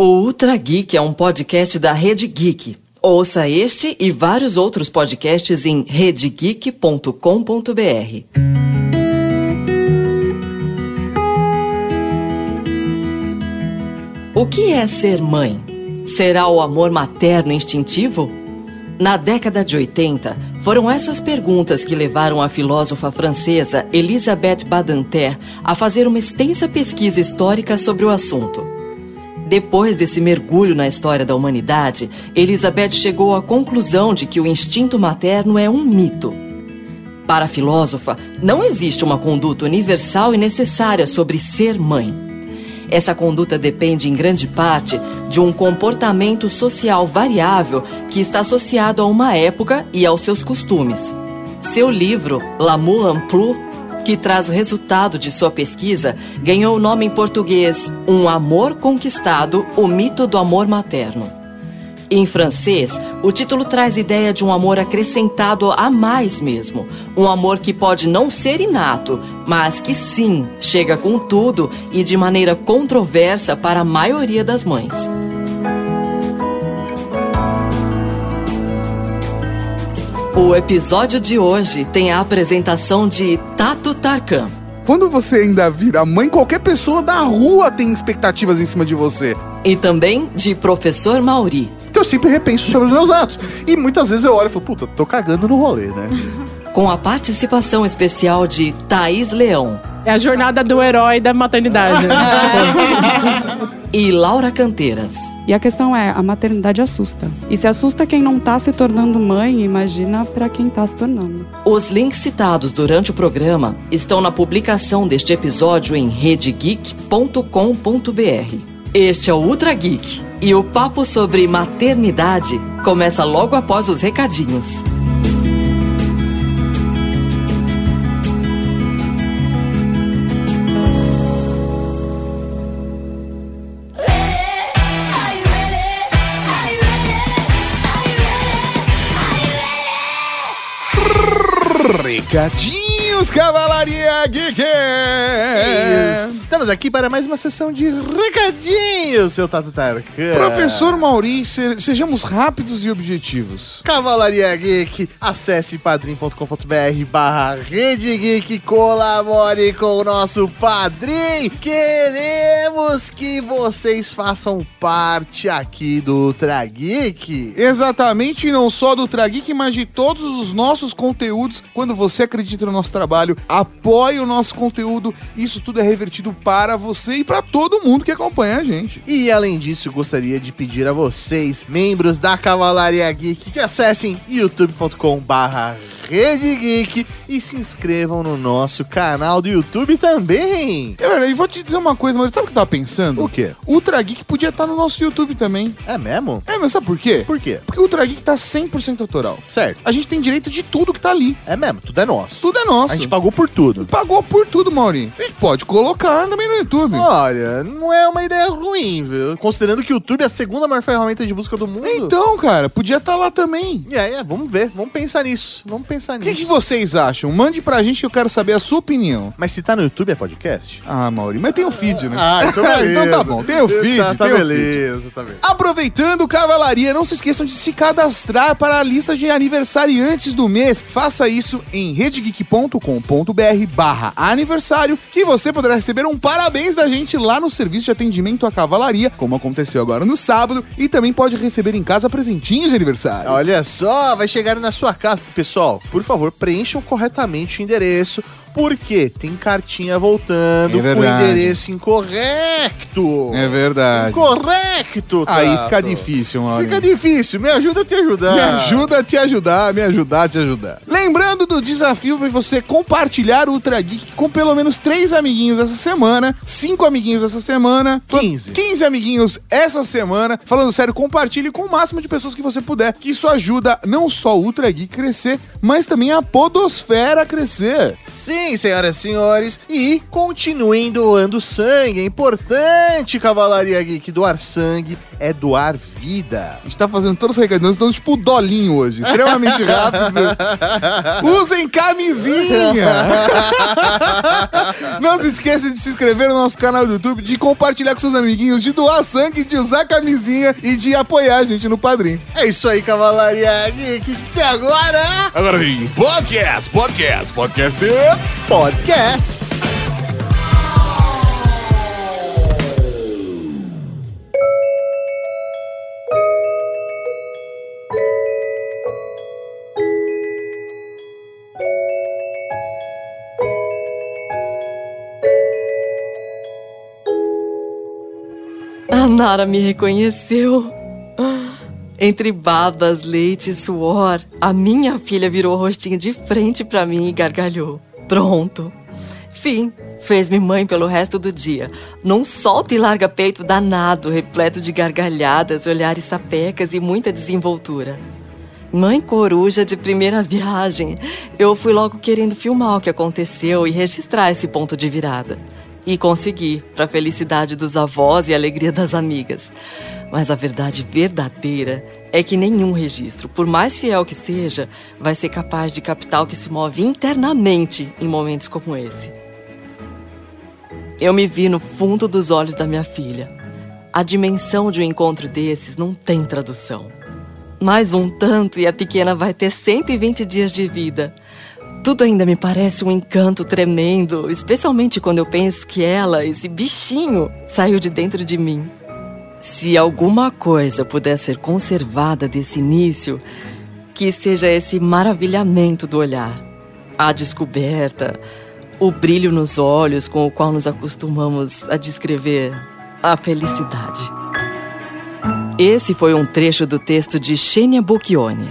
O Ultra Geek é um podcast da Rede Geek. Ouça este e vários outros podcasts em redegeek.com.br. O que é ser mãe? Será o amor materno instintivo? Na década de 80, foram essas perguntas que levaram a filósofa francesa Elisabeth Badinter a fazer uma extensa pesquisa histórica sobre o assunto. Depois desse mergulho na história da humanidade, Elizabeth chegou à conclusão de que o instinto materno é um mito. Para a filósofa, não existe uma conduta universal e necessária sobre ser mãe. Essa conduta depende em grande parte de um comportamento social variável que está associado a uma época e aos seus costumes. Seu livro, L'amour en plus, que traz o resultado de sua pesquisa, ganhou o nome em português Um Amor Conquistado, o mito do amor materno. Em francês, o título traz ideia de um amor acrescentado a mais mesmo. Um amor que pode não ser inato, mas que sim chega com tudo e de maneira controversa para a maioria das mães. O episódio de hoje tem a apresentação de Tato Tarkan. Quando você ainda vira mãe, qualquer pessoa da rua tem expectativas em cima de você. E também de Professor Mauri. Então eu sempre repenso sobre os meus atos. E muitas vezes eu olho e falo, puta, tô cagando no rolê, né? Com a participação especial de Thaís Leão. É a jornada do herói da maternidade. né? tipo, e Laura Canteiras. E a questão é, a maternidade assusta. E se assusta quem não tá se tornando mãe, imagina para quem tá se tornando. Os links citados durante o programa estão na publicação deste episódio em redegeek.com.br. Este é o Ultra Geek e o papo sobre maternidade começa logo após os recadinhos. Recadinho. Recadinhos, Cavalaria Geek! Estamos aqui para mais uma sessão de recadinhos, seu Tato Tarkan. Professor Mauri, se- sejamos rápidos e objetivos. Cavalaria Geek, acesse padrim.com.br barra Rede Geek, colabore com o nosso padrim. Queremos que vocês façam parte aqui do Ultra Geek. Exatamente, não só do Trageek, mas de todos os nossos conteúdos. Quando você acredita no nosso trabalho, apoia o nosso conteúdo, isso tudo é revertido para você e para todo mundo que acompanha a gente. E além disso, gostaria de pedir a vocês, membros da Cavalaria Geek, que acessem youtube.com barra Rede Geek e se inscrevam no nosso canal do YouTube também. É verdade, e vou te dizer uma coisa, mas sabe o que eu tava pensando? O quê? Ultra Geek podia estar no nosso YouTube também. É mesmo? É, mas sabe por quê? Por quê? Porque o Ultra Geek tá 100% autoral. Certo. A gente tem direito de tudo que tá ali. É mesmo, tudo é nosso. Tudo é nosso. A gente pagou por tudo. pagou por tudo, Maurinho. A gente pode colocar também no YouTube. Olha, não é uma ideia ruim, viu? Considerando que o YouTube é a segunda maior ferramenta de busca do mundo. Então, cara, podia estar lá também. Aí, é, vamos ver, vamos pensar nisso. Vamos pensar O que, nisso. que vocês acham? Mande pra gente que eu quero saber a sua opinião. Mas se tá no YouTube é podcast? Ah, Maurinho, mas tem o feed, né? Ah, então beleza. então tá bom, tem o feed, Tá, tá tem o feed. beleza, tá beleza. Aproveitando, Cavalaria, não se esqueçam de se cadastrar para a lista de aniversariantes do mês. Faça isso em redegeek.com.br barra aniversário, que você poderá receber um parabéns da gente lá no serviço de atendimento à cavalaria, como aconteceu agora no sábado, e também pode receber em casa presentinhos de aniversário. Olha só, vai chegar na sua casa. Pessoal, por favor, preencham corretamente o endereço, porque tem cartinha voltando É com endereço incorreto. É verdade. Incorreto, Aí Tato. fica difícil, Maurinho. Fica difícil. Me ajuda a te ajudar. Me ajuda a te ajudar, me ajudar a te ajudar. Lembrando do desafio para você compartilhar o Ultra Geek com pelo menos três amiguinhos essa semana, cinco amiguinhos essa semana, 15. 15 amiguinhos essa semana. Falando sério, compartilhe com o máximo de pessoas que você puder, que isso ajuda não só o Ultra Geek crescer, mas também a podosfera a crescer. Sim, Sim, senhoras e senhores. E continuem doando sangue. É importante, Cavalaria Geek. Doar sangue é doar vida. A gente tá fazendo todos os recadinhos, estão tipo dolinho hoje, extremamente rápido. Usem camisinha! Não se esqueça de se inscrever no nosso canal do YouTube, de compartilhar com seus amiguinhos, de doar sangue, de usar camisinha e de apoiar a gente no Padrim. É isso aí, Cavalaria Geek. E agora, Agora vem podcast, podcast, podcast de... podcast. A Nara me reconheceu. Entre babas, leite e suor, a minha filha virou o rostinho de frente pra mim e gargalhou. Pronto. Fim. Fez-me mãe pelo resto do dia. Num solta e larga peito danado, repleto de gargalhadas, olhares sapecas e muita desenvoltura. Mãe coruja de primeira viagem. Eu fui logo querendo filmar o que aconteceu e registrar esse ponto de virada. E consegui, para a felicidade dos avós e alegria das amigas. Mas a verdade verdadeira é que nenhum registro, por mais fiel que seja, vai ser capaz de captar o que se move internamente em momentos como esse. Eu me vi no fundo dos olhos da minha filha. A dimensão de um encontro desses não tem tradução. Mais um tanto e a pequena vai ter 120 dias de vida. Tudo ainda me parece um encanto tremendo, especialmente quando eu penso que ela, esse bichinho, saiu de dentro de mim. Se alguma coisa puder ser conservada desse início, que seja esse maravilhamento do olhar, a descoberta, o brilho nos olhos com o qual nos acostumamos a descrever a felicidade. Esse foi um trecho do texto de Xenia Bocchioni.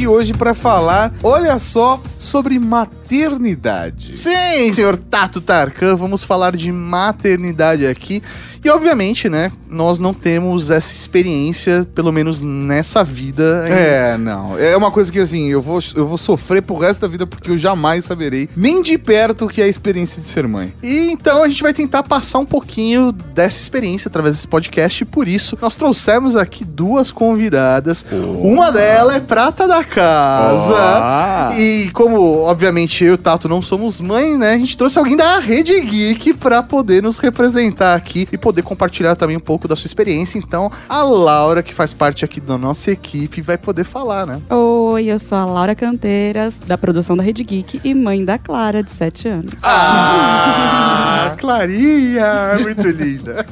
Aqui hoje para falar, olha só, sobre maternidade. Sim, senhor Tato Tarkan, vamos falar de maternidade aqui. E obviamente, né, nós não temos essa experiência, pelo menos nessa vida. ainda. É, não. É uma coisa que assim, eu vou, eu vou sofrer pro resto da vida porque eu jamais saberei, nem de perto, o que é a experiência de ser mãe. E então a gente vai tentar passar um pouquinho dessa experiência através desse podcast. E por isso, nós trouxemos aqui duas convidadas. Uma delas é prata da casa. Ah. E como, obviamente, eu e o Tato não somos mãe, né? A gente trouxe alguém da Rede Geek pra poder nos representar aqui e poder compartilhar também um pouco da sua experiência. Então, a Laura, que faz parte aqui da nossa equipe, vai poder falar, né? Oi, eu sou a Laura Canteiras, da produção da Rede Geek e mãe da Clara, de 7 anos. Ah, Clarinha, muito linda.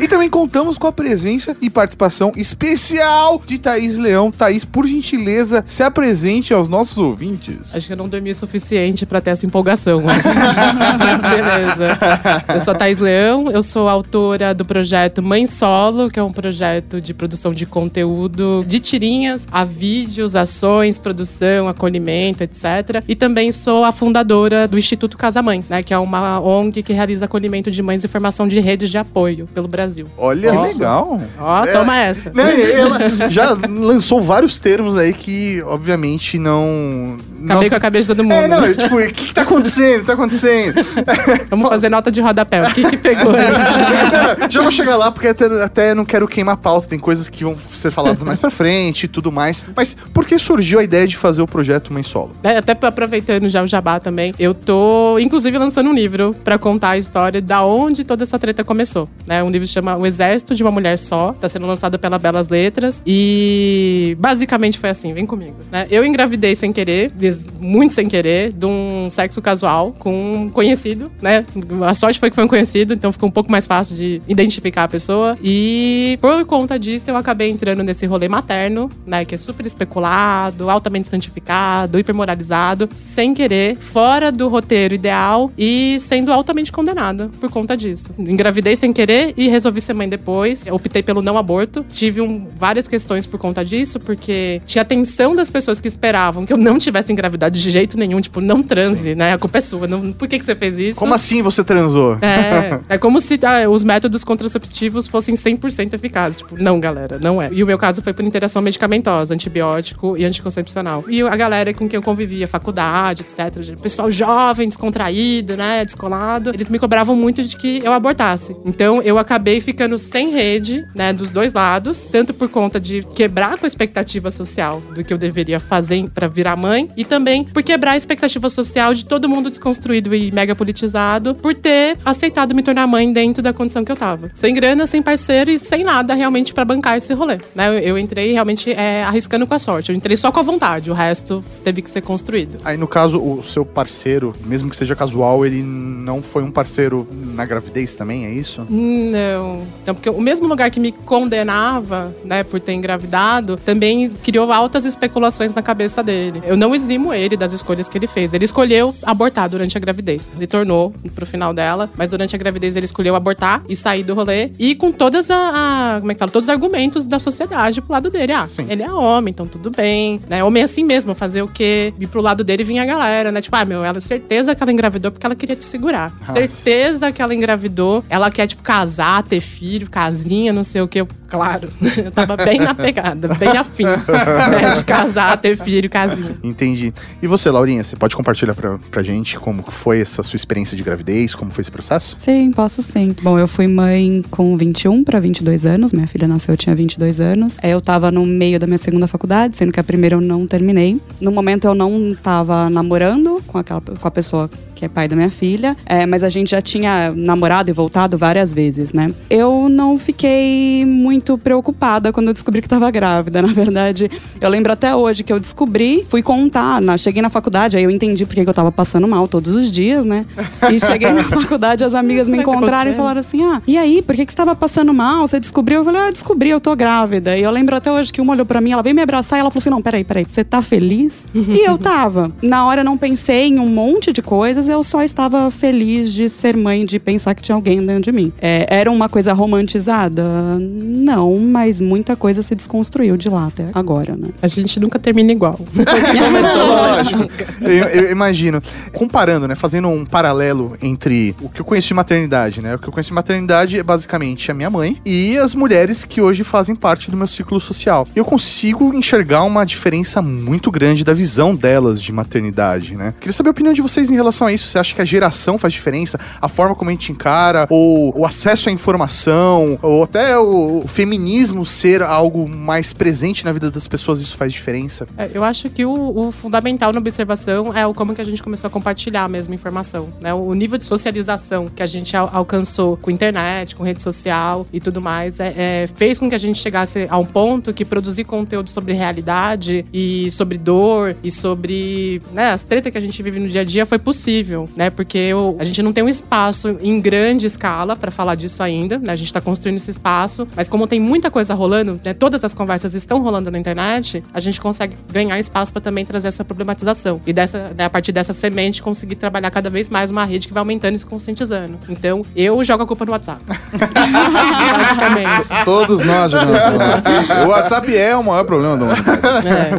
E também contamos com a presença e participação especial de Thaís Leão. Thaís, por gentileza, se apresente aos nossos ouvintes. Acho que eu não dormi o suficiente pra ter essa empolgação hoje. Mas beleza. Eu sou a Thais Leão, eu sou autora do projeto Mãe Solo, que é um projeto de produção de conteúdo de tirinhas a vídeos, ações, produção, acolhimento, etc. E também sou a fundadora do Instituto Casa Mãe, né, que é uma ONG que realiza acolhimento de mães e formação de redes de apoio pelo Brasil. Olha Que legal. Ó, toma essa. Né, ela já lançou vários termos aí que, obviamente, não. Acabei não- com a cabeça de todo mundo. É, não, né? é tipo, o que, que tá acontecendo? Tá acontecendo? Vamos fazer nota de rodapé. O que que pegou aí? Já vou chegar lá porque até, até não quero queimar a pauta. Tem coisas que vão ser faladas mais pra frente e tudo mais. Mas por que surgiu a ideia de fazer o projeto Mãe Solo? É, Até aproveitando já o jabá também, eu tô, inclusive, lançando um livro pra contar a história da onde toda essa treta começou. Né? Um livro chama O Exército de uma Mulher Só, tá sendo lançado pela Belas Letras. E basicamente foi assim: vem comigo. Né? Eu engravidei sem querer, muito sem querer, de um sexo casual com um conhecido, né? A sorte foi que foi um conhecido, então ficou um pouco mais fácil de identificar a pessoa. E por conta disso, eu acabei entrando nesse rolê materno, né? Que é super especulado, altamente santificado, hipermoralizado, sem querer, fora do roteiro ideal e sendo altamente condenada por conta disso. Engravidei sem querer e resolvi ser mãe depois. Eu optei pelo não aborto. Tive um- várias questões por conta disso, porque tinha a tensão das pessoas que esperavam que eu não tivesse engravidar de jeito nenhum. Tipo, não transe, né? A culpa é sua. Não, por que, que você fez isso? Como assim você transou? É, é como se ah, os métodos contraceptivos fossem 100% eficazes. Tipo, não, galera, não é. E o meu caso foi por interação medicamentosa, antibiótico e anticoncepcional. E a galera com quem eu convivia, faculdade, etc. Pessoal jovem, descontraído, né? Descolado. Eles me cobravam muito de que eu abortasse. Então, eu acabei ficando sem rede, né? Dos dois lados. Tanto por conta de quebrar com a expectativa social do que eu deveria fazer para virar mãe. E também por quebrar a expectativa social de todo mundo desconstruído e mega politizado. Por ter aceitado me tornar mãe dentro da condição que eu tava. Sem grana, sem parceiro e sem nada realmente para bancar esse rolê. Né? Eu, eu entrei realmente é, arriscando com a sorte. Eu entrei só com a vontade. O resto teve que ser construído. Aí, no caso, o seu parceiro, mesmo que seja casual, ele não foi um parceiro na gravidez também, é isso? Não. Então, porque o mesmo lugar que me condenava, né, por ter engravidado, também criou altas especulações na cabeça dele. Eu não eximo ele das escolhas que ele fez. Ele escolheu abortar durante a gravidez. Retornou pro final dela, mas durante a gravidez ele escolheu abortar e sair do rolê. E com todas a, a como é que fala? Todos os argumentos da sociedade pro lado dele. Ah, Sim. ele é homem, então tudo bem. Né? Homem é assim mesmo, fazer o quê? E pro lado dele vinha a galera, né? Tipo, ah, meu, ela é certeza que ela engravidou porque ela queria te segurar. Certeza que ela engravidou. Ela quer, tipo, casar, ter filho, casinha, não sei o quê. Eu, claro. Eu tava bem na pegada, bem afim né, de casar, ter filho, casinha. Entendi. E você, Laurinha, você pode compartilhar pra, pra gente como foi essa sua experiência de gravidez, como foi esse processo? Sim, posso sim. Bom, eu fui mãe com 21 para 22 anos. Minha filha nasceu, eu tinha 22 anos. É, Eu tava no meio da minha segunda faculdade, sendo que a primeira eu não terminei. No momento eu não tava namorando com, aquela, com a pessoa que é pai da minha filha, é, mas a gente já tinha namorado e voltado várias vezes, né? Eu não fiquei muito preocupada quando eu descobri que estava grávida. Na verdade, eu lembro até hoje que eu descobri, fui contar, na, cheguei na faculdade, aí eu entendi porque que eu tava passando mal todos os dias, né? E cheguei na faculdade, as amigas me encontraram e falaram assim: ah, e aí, por que, que você tava passando mal? Você descobriu? Eu falei, ah, descobri, eu tô grávida. E eu lembro até hoje que uma olhou pra mim, ela veio me abraçar e ela falou assim: não, peraí, peraí, você tá feliz? e eu tava. Na hora eu não pensei em um monte de coisas, eu só estava feliz de ser mãe, de pensar que tinha alguém dentro de mim. É, era uma coisa romantizada? Não, mas muita coisa se desconstruiu de lá até agora, né? A gente nunca termina igual. Lógico. Eu, eu imagino. Comparando, né? Fazendo um paralelo entre o que eu conheço de maternidade, né? O que eu conheço de maternidade é basicamente a minha mãe e as mulheres que hoje fazem parte do meu ciclo social. Eu consigo enxergar uma diferença muito grande da visão delas de maternidade, né? Queria saber a opinião de vocês em relação a isso. Você acha que a geração faz diferença? A forma como a gente encara? Ou o acesso à informação? Ou até o, o feminismo ser algo mais presente na vida das pessoas, isso faz diferença? É, Eu acho que o, o fundamental na observação é o como que a gente começou a compartilhar a mesma informação, né? O nível de socialização que a gente al- alcançou com internet, com rede social e tudo mais, é, é, fez com que a gente chegasse a um ponto que produzir conteúdo sobre realidade e sobre dor e sobre né, as tretas que a gente vive no dia a dia foi possível, né? Porque o- a gente não tem um espaço em grande escala para falar disso ainda, né? A gente tá construindo esse espaço, mas como tem muita coisa rolando, né? Todas as conversas estão rolando na internet, a gente consegue ganhar espaço para também trazer essa problematização. E dessa, né, a partir dessa semente, conseguir trabalhar cada vez mais uma rede que vai aumentando e se conscientizando. Então, eu jogo a culpa no WhatsApp. Basicamente. Todos nós jogamos pelo WhatsApp. O WhatsApp é o maior problema do mundo.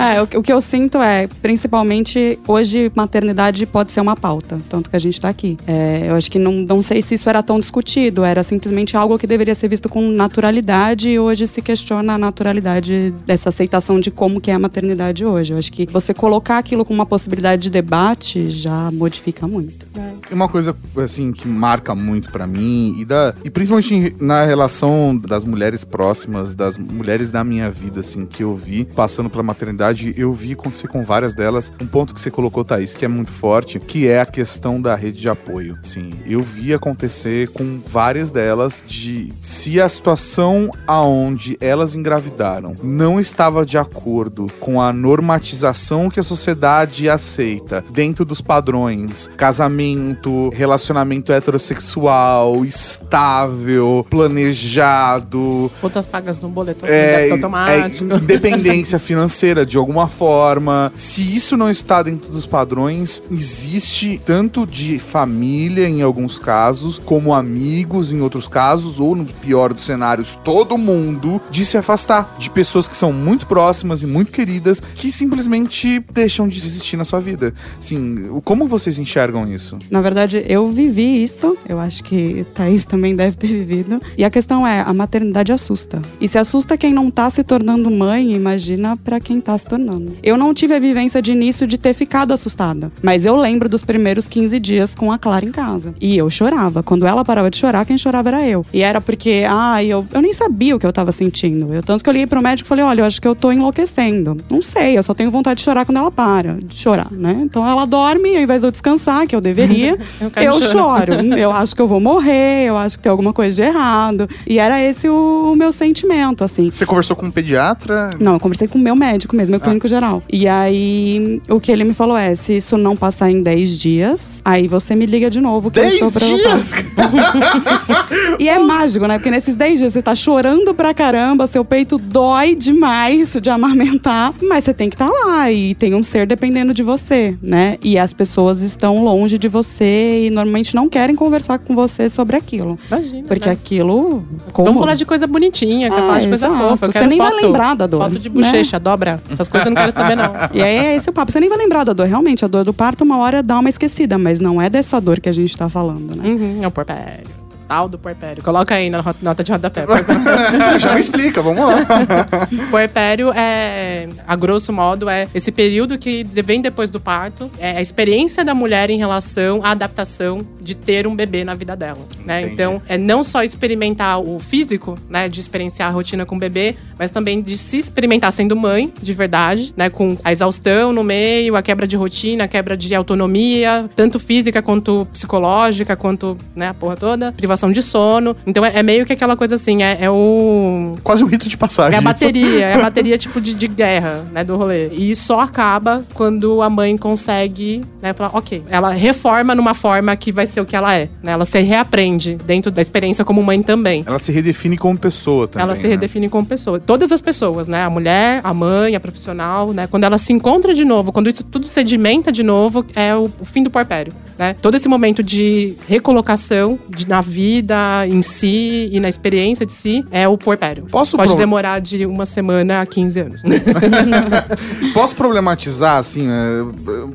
É. É, o, que- o que eu sinto é, principalmente, hoje maternidade pode ser uma pauta, tanto que a gente tá aqui. É, eu acho que não, não sei se isso era tão discutido, era simplesmente algo que deveria ser visto com naturalidade e hoje se questiona a naturalidade dessa aceitação de como que é a maternidade hoje. Eu acho que você colocar aquilo como uma possibilidade de debate já modifica muito. E Uma coisa, assim, que marca muito pra mim, e, da, e principalmente na relação das mulheres próximas, das mulheres da minha vida, assim, que eu vi passando pela maternidade, eu vi acontecer com várias delas. Um ponto que você colocou, Thaís, que é muito forte, que é a questão da rede de apoio. Assim, eu vi acontecer com várias delas de se a situação aonde elas engravidaram não estava de acordo com a normatização que a sociedade aceita dentro dos padrões, casamento, relacionamento heterossexual, estável, planejado, Contas pagas no boleto é, débito é, automático. independência financeira de alguma forma. Se isso não está dentro dos padrões, existe tanto de família em alguns casos, como amigos em outros casos, ou no pior dos cenários, todo mundo, de se afastar de pessoas que são muito próximas e muito queridas, que simplesmente deixam de existir na sua vida. Sim, como vocês enxergam isso? Na verdade, eu vivi isso. Eu acho que Thaís também deve ter vivido. E a questão é, a maternidade assusta. E se assusta quem não tá se tornando mãe, imagina para quem tá se tornando. Eu não tive a vivência de início de ter ficado assustada. Mas eu lembro dos primeiros 15 dias com a Clara em casa. E eu chorava. Quando ela parava de chorar, quem chorava era eu. E era porque, ah, eu, eu nem sabia o que eu tava sentindo. Eu, tanto que eu liguei pro médico e falei: olha, eu acho que eu tô enlouquecendo. Não sei, eu só tenho vontade de chorar quando ela para de chorar, né? Então ela dorme, ao invés de eu descansar, que eu deveria, Eu eu choro. Eu acho que eu vou morrer, eu acho que tem alguma coisa de errado. E era esse o, o meu sentimento, assim. Você conversou com um pediatra? Não, eu conversei com o meu médico mesmo, meu clínico geral. E aí, o que ele me falou é: se isso não passar em 10 dias, aí você me liga de novo. Que eu 10 estou dias? E é mágico, né? Porque nesses 10 dias você tá chorando pra caramba, seu peito dói demais de amamentar, mas você tem que estar lá e tem um ser dependendo de você, né? E as pessoas estão longe de você e normalmente não querem conversar com você sobre aquilo. Imagina. Porque né? aquilo. Vamos Como? falar de coisa bonitinha, Ah, falar de coisa exato. fofa. Eu Você quero nem vai foto, lembrar da dor, Foto de né? bochecha, dobra. Essas coisas eu não quero saber, não. E aí é esse o papo. Você nem vai lembrar da dor. Realmente, a dor do parto, uma hora dá uma esquecida, mas não é dessa dor que a gente tá falando, né? Uhum, é o porpério. Do porpério. Coloca aí na nota de rodapé. Já me explica, vamos lá. Puerpério é, a grosso modo, é esse período que vem depois do parto, é a experiência da mulher em relação à adaptação de ter um bebê na vida dela, né? Entendi. Então, é não só experimentar o físico, né, de experienciar a rotina com o bebê, mas também de se experimentar sendo mãe, de verdade, né, com a exaustão no meio, a quebra de rotina, a quebra de autonomia, tanto física quanto psicológica, quanto, né, a porra toda, privação de sono. Então, é, é meio que aquela coisa assim, é, é o Quase um rito de passagem. é a bateria, é a bateria tipo de, de guerra, né, do rolê. E só acaba quando a mãe consegue, né, falar, ok. Ela reforma numa forma que vai ser o que ela é, né? Ela se reaprende dentro da experiência como mãe também. Ela se redefine como pessoa também. ela se né? redefine como pessoa. Todas as pessoas, né? A mulher, a mãe, a profissional, né? Quando ela se encontra de novo, quando isso tudo sedimenta de novo, é o, o fim do porpério, né? Todo esse momento de recolocação de- na vida em si e na experiência de si é o porpério. Posso Pode pro- demorar de uma semana a 15 anos. Posso problematizar, assim, né?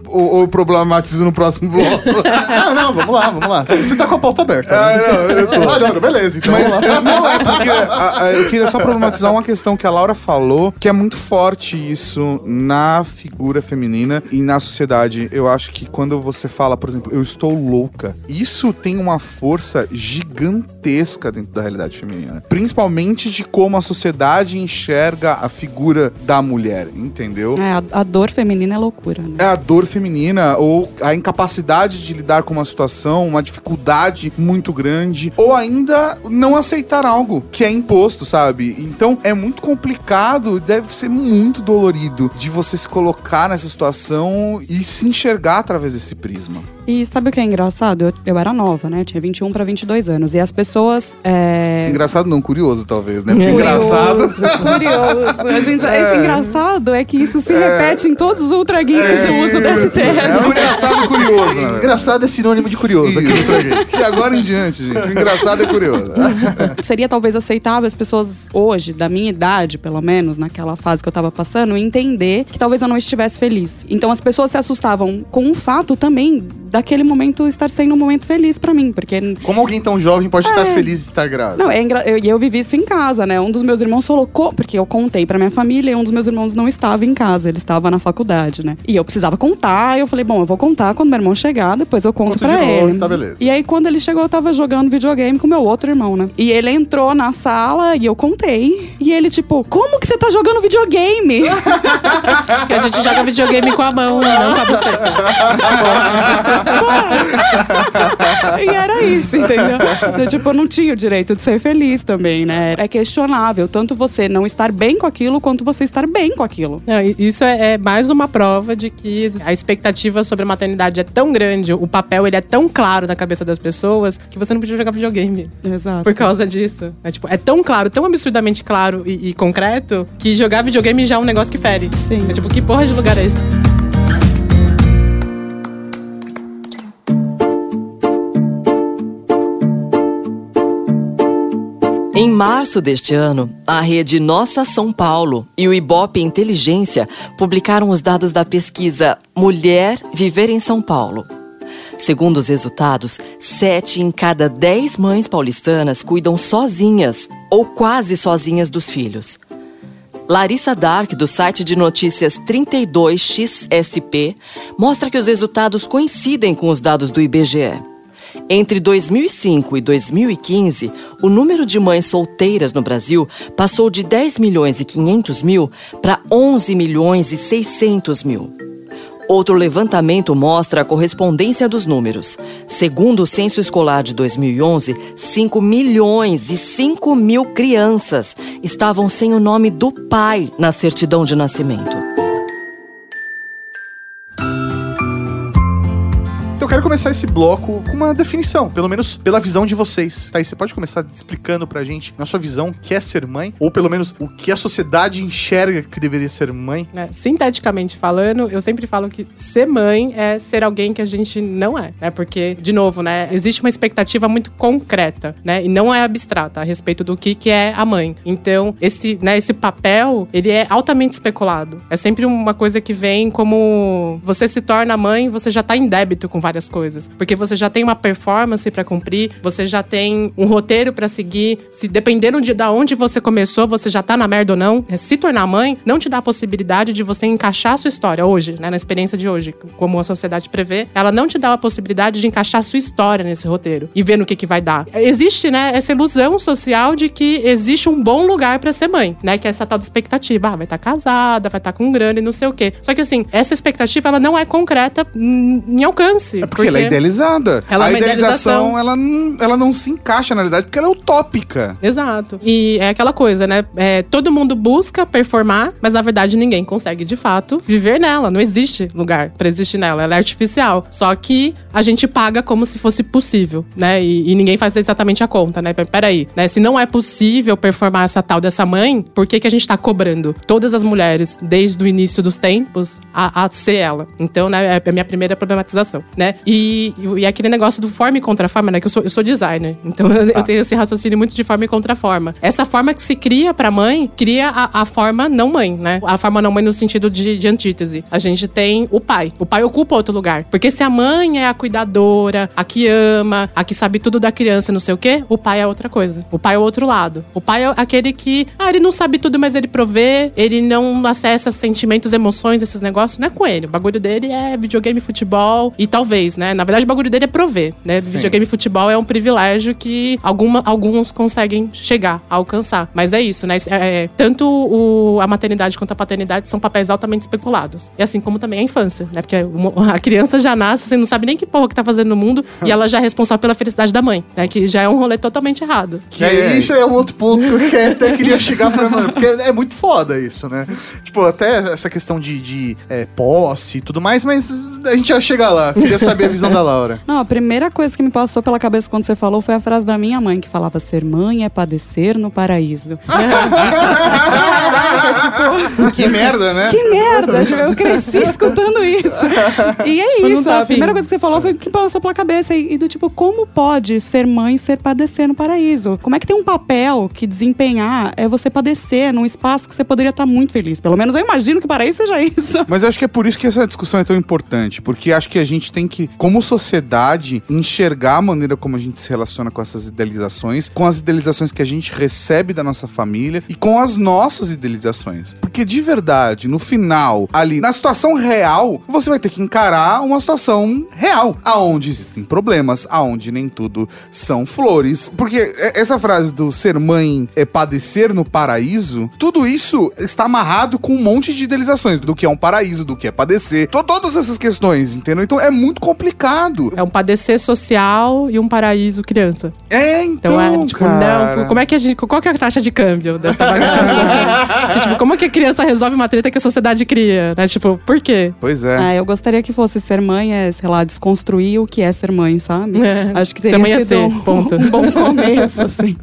ou, ou problematizo no próximo bloco? Não, não, vamos lá, vamos lá. Você tá com a pauta aberta. Ah, né? não, eu tô. Ah, não, beleza, então Mas vamos lá. não é porque a- a- eu queria só problematizar uma questão que a Laura falou, que é muito forte isso na figura feminina e na sociedade. Eu acho que quando você fala, por exemplo, eu estou louca, isso tem uma força gigantesca dentro da realidade feminina. Principalmente de como a sociedade enxerga a figura da mulher, entendeu? É, a, a dor feminina é loucura, né? É a dor feminina ou a incapacidade de lidar com uma situação, uma dificuldade muito grande, ou ainda não aceitar algo que é imposto, sabe? Então é muito complicado, deve ser muito dolorido de você se colocar nessa situação e se enxergar através desse prisma. E sabe o que é engraçado? Eu, eu era nova, né? Eu tinha 21 para 22 anos. E as pessoas. É... Engraçado não, curioso talvez, né? Porque Curioso. engraçado. Curioso. A gente, Esse engraçado é que isso se repete em todos os Ultra Geeks o uso desse Isso, É termo. um engraçado e curioso, né? Engraçado é sinônimo de curioso. E agora em diante, gente. O engraçado é curioso. Seria talvez aceitável as pessoas hoje, da minha idade, pelo menos, naquela fase que eu tava passando, entender que talvez eu não estivesse feliz. Então as pessoas se assustavam com o fato também daquele momento estar sendo um momento feliz pra mim, porque Como alguém tão jovem pode estar feliz de estar grávida? Não, é engra... eu, e eu vivi isso em casa, né? Um dos meus irmãos falou, "Co-" porque eu contei pra minha família, e um dos meus irmãos não estava em casa, ele estava na faculdade, né? E eu precisava contar, e eu falei, bom, eu vou contar quando meu irmão chegar, depois eu conto novo, ele. tá, beleza. E aí, quando ele chegou, eu tava jogando videogame com meu outro irmão, né? E ele entrou na sala e eu contei. E ele, tipo, como que você tá jogando videogame? Porque a gente joga videogame com a mão, não com a buceta. e era isso, entendeu? Então, tipo, eu não tinha o direito de ser feliz também, né? É questionável, tanto você não estar bem com aquilo, quanto você estar bem com aquilo. Não, isso é, é mais uma prova de que a expectativa sobre a maternidade é tão grande, o papel ele é tão claro na cabeça das pessoas, que você não podia jogar videogame. Exato. Por causa disso. É, tipo, é tão claro, tão absurdamente claro e, e concreto, que jogar videogame já é um negócio que fere. Sim. É tipo, que porra de lugar é esse? Em março deste ano, a rede Nossa São Paulo e o Ibope Inteligência publicaram os dados da pesquisa Mulher Viver em São Paulo. Segundo os resultados, sete em cada dez mães paulistanas cuidam sozinhas ou quase sozinhas dos filhos. Larissa Dark, do site de notícias 32XSP, mostra que os resultados coincidem com os dados do IBGE. Entre 2005 e 2015, o número de mães solteiras no Brasil passou de 10 milhões e 500 mil para 11 milhões e 600 mil. Outro levantamento mostra a correspondência dos números. Segundo o censo escolar de 2011, 5 milhões e 5 mil crianças estavam sem o nome do pai na certidão de nascimento. Eu quero começar esse bloco com uma definição, pelo menos pela visão de vocês. Tá, você pode começar explicando pra gente, na sua visão, o que é ser mãe, ou pelo menos o que a sociedade enxerga que deveria ser mãe. É, sinteticamente falando, eu sempre falo que ser mãe é ser alguém que a gente não é, né? Porque, de novo, né, existe uma expectativa muito concreta, né? E não é abstrata a respeito do que, que é a mãe. Então, esse, né, esse papel, ele é altamente especulado. É sempre uma coisa que vem como você se torna mãe, você já tá em débito com várias coisas. Porque você já tem uma performance para cumprir, você já tem um roteiro para seguir. Se dependendo de da onde você começou, você já tá na merda ou não. É, se tornar mãe não te dá a possibilidade de você encaixar a sua história hoje, né, na experiência de hoje, como a sociedade prevê, ela não te dá a possibilidade de encaixar a sua história nesse roteiro e ver no que que vai dar. Existe, né, essa ilusão social de que existe um bom lugar para ser mãe, né, que é essa tal de expectativa, ah, vai estar tá casada, vai estar tá com grana e não sei o quê. Só que assim, essa expectativa ela não é concreta em alcance. É porque, ela é idealizada. Ela é a uma idealização, idealização. ela, não- ela não se encaixa na realidade porque ela é utópica. Exato. E é aquela coisa, né? É, todo mundo busca performar, mas na verdade ninguém consegue de fato viver nela. Não existe lugar pra existir nela. Ela é artificial. Só que a gente paga como se fosse possível, né? E, e ninguém faz exatamente a conta, né? Peraí, né? Se não é possível performar essa tal dessa mãe, por que, que a gente tá cobrando todas as mulheres, desde o início dos tempos, a, a ser ela? Então, né? É a minha primeira problematização, né? E, e, aquele negócio do forma e contra-forma, né? Que eu sou, eu sou designer. Então, eu, eu tenho esse raciocínio muito de forma e contra-forma. Essa forma que se cria pra mãe, cria a, a forma não mãe, né? A forma não mãe no sentido de, de antítese. A gente tem o pai. O pai ocupa outro lugar. Porque se a mãe é a cuidadora, a que ama, a que sabe tudo da criança, não sei o quê, o pai é outra coisa. O pai é o outro lado. O pai é aquele que, ah, ele não sabe tudo, mas ele provê, ele não acessa sentimentos, emoções, esses negócios. Não é com ele. O bagulho dele é videogame, futebol e talvez, né? Na verdade, o bagulho dele é prover, né? Sim. Videogame e futebol é um privilégio que alguma, alguns conseguem chegar a alcançar. Mas é isso, né? É, é, tanto o- a maternidade quanto a paternidade são papéis altamente especulados. E assim como também a infância, né? Porque uma- a criança já nasce, você não sabe nem que porra que tá fazendo no mundo e ela já é responsável pela felicidade da mãe, né? Que já é um rolê totalmente errado. Que é, isso é um outro ponto que eu que- até queria chegar pra mano, porque é muito foda isso, né? Tipo, até essa questão de, de é, posse e tudo mais, mas a gente já chega lá. Queria saber a visão da Laura. Não, a primeira coisa que me passou pela cabeça quando você falou foi a frase da minha mãe, que falava: ser mãe é padecer no paraíso. Que merda, né? Que merda! tipo, eu cresci escutando isso. E é Tipo, isso. tá a afim. primeira coisa que você falou foi o que passou pela cabeça. E, e do tipo, como pode ser mãe e ser padecer no paraíso? Como é que tem um papel que desempenhar é você padecer num espaço que você poderia estar muito feliz? Pelo menos eu imagino que paraíso seja isso. Mas eu acho que é por isso que essa discussão é tão importante, porque acho que a gente tem que, como sociedade, enxergar a maneira como a gente se relaciona com essas idealizações, com as idealizações que a gente recebe da nossa família e com as nossas idealizações. Porque de verdade, no final, ali, na situação real, você vai ter que encarar uma situação real, aonde existem problemas, aonde nem tudo são flores. Porque é- essa frase do ser mãe é padecer no paraíso, tudo isso está amarrado com um monte de idealizações do que é um paraíso, do que é padecer, to- todas essas questões, entendeu? Então é muito complicado. É um padecer social e um paraíso criança. É, então, Então, é, tipo, cara. não. Como é que a gente. Qual que é a taxa de câmbio dessa bagaça? Que, tipo, como é que a criança resolve uma treta que a sociedade cria? Né? Tipo, por quê? Pois é. Ah, eu gostaria que fosse ser mãe, é, sei lá, desconstruir o que é ser mãe, sabe? É. Acho que Ser teria mãe é sido ser, um, ponto. um bom começo, assim.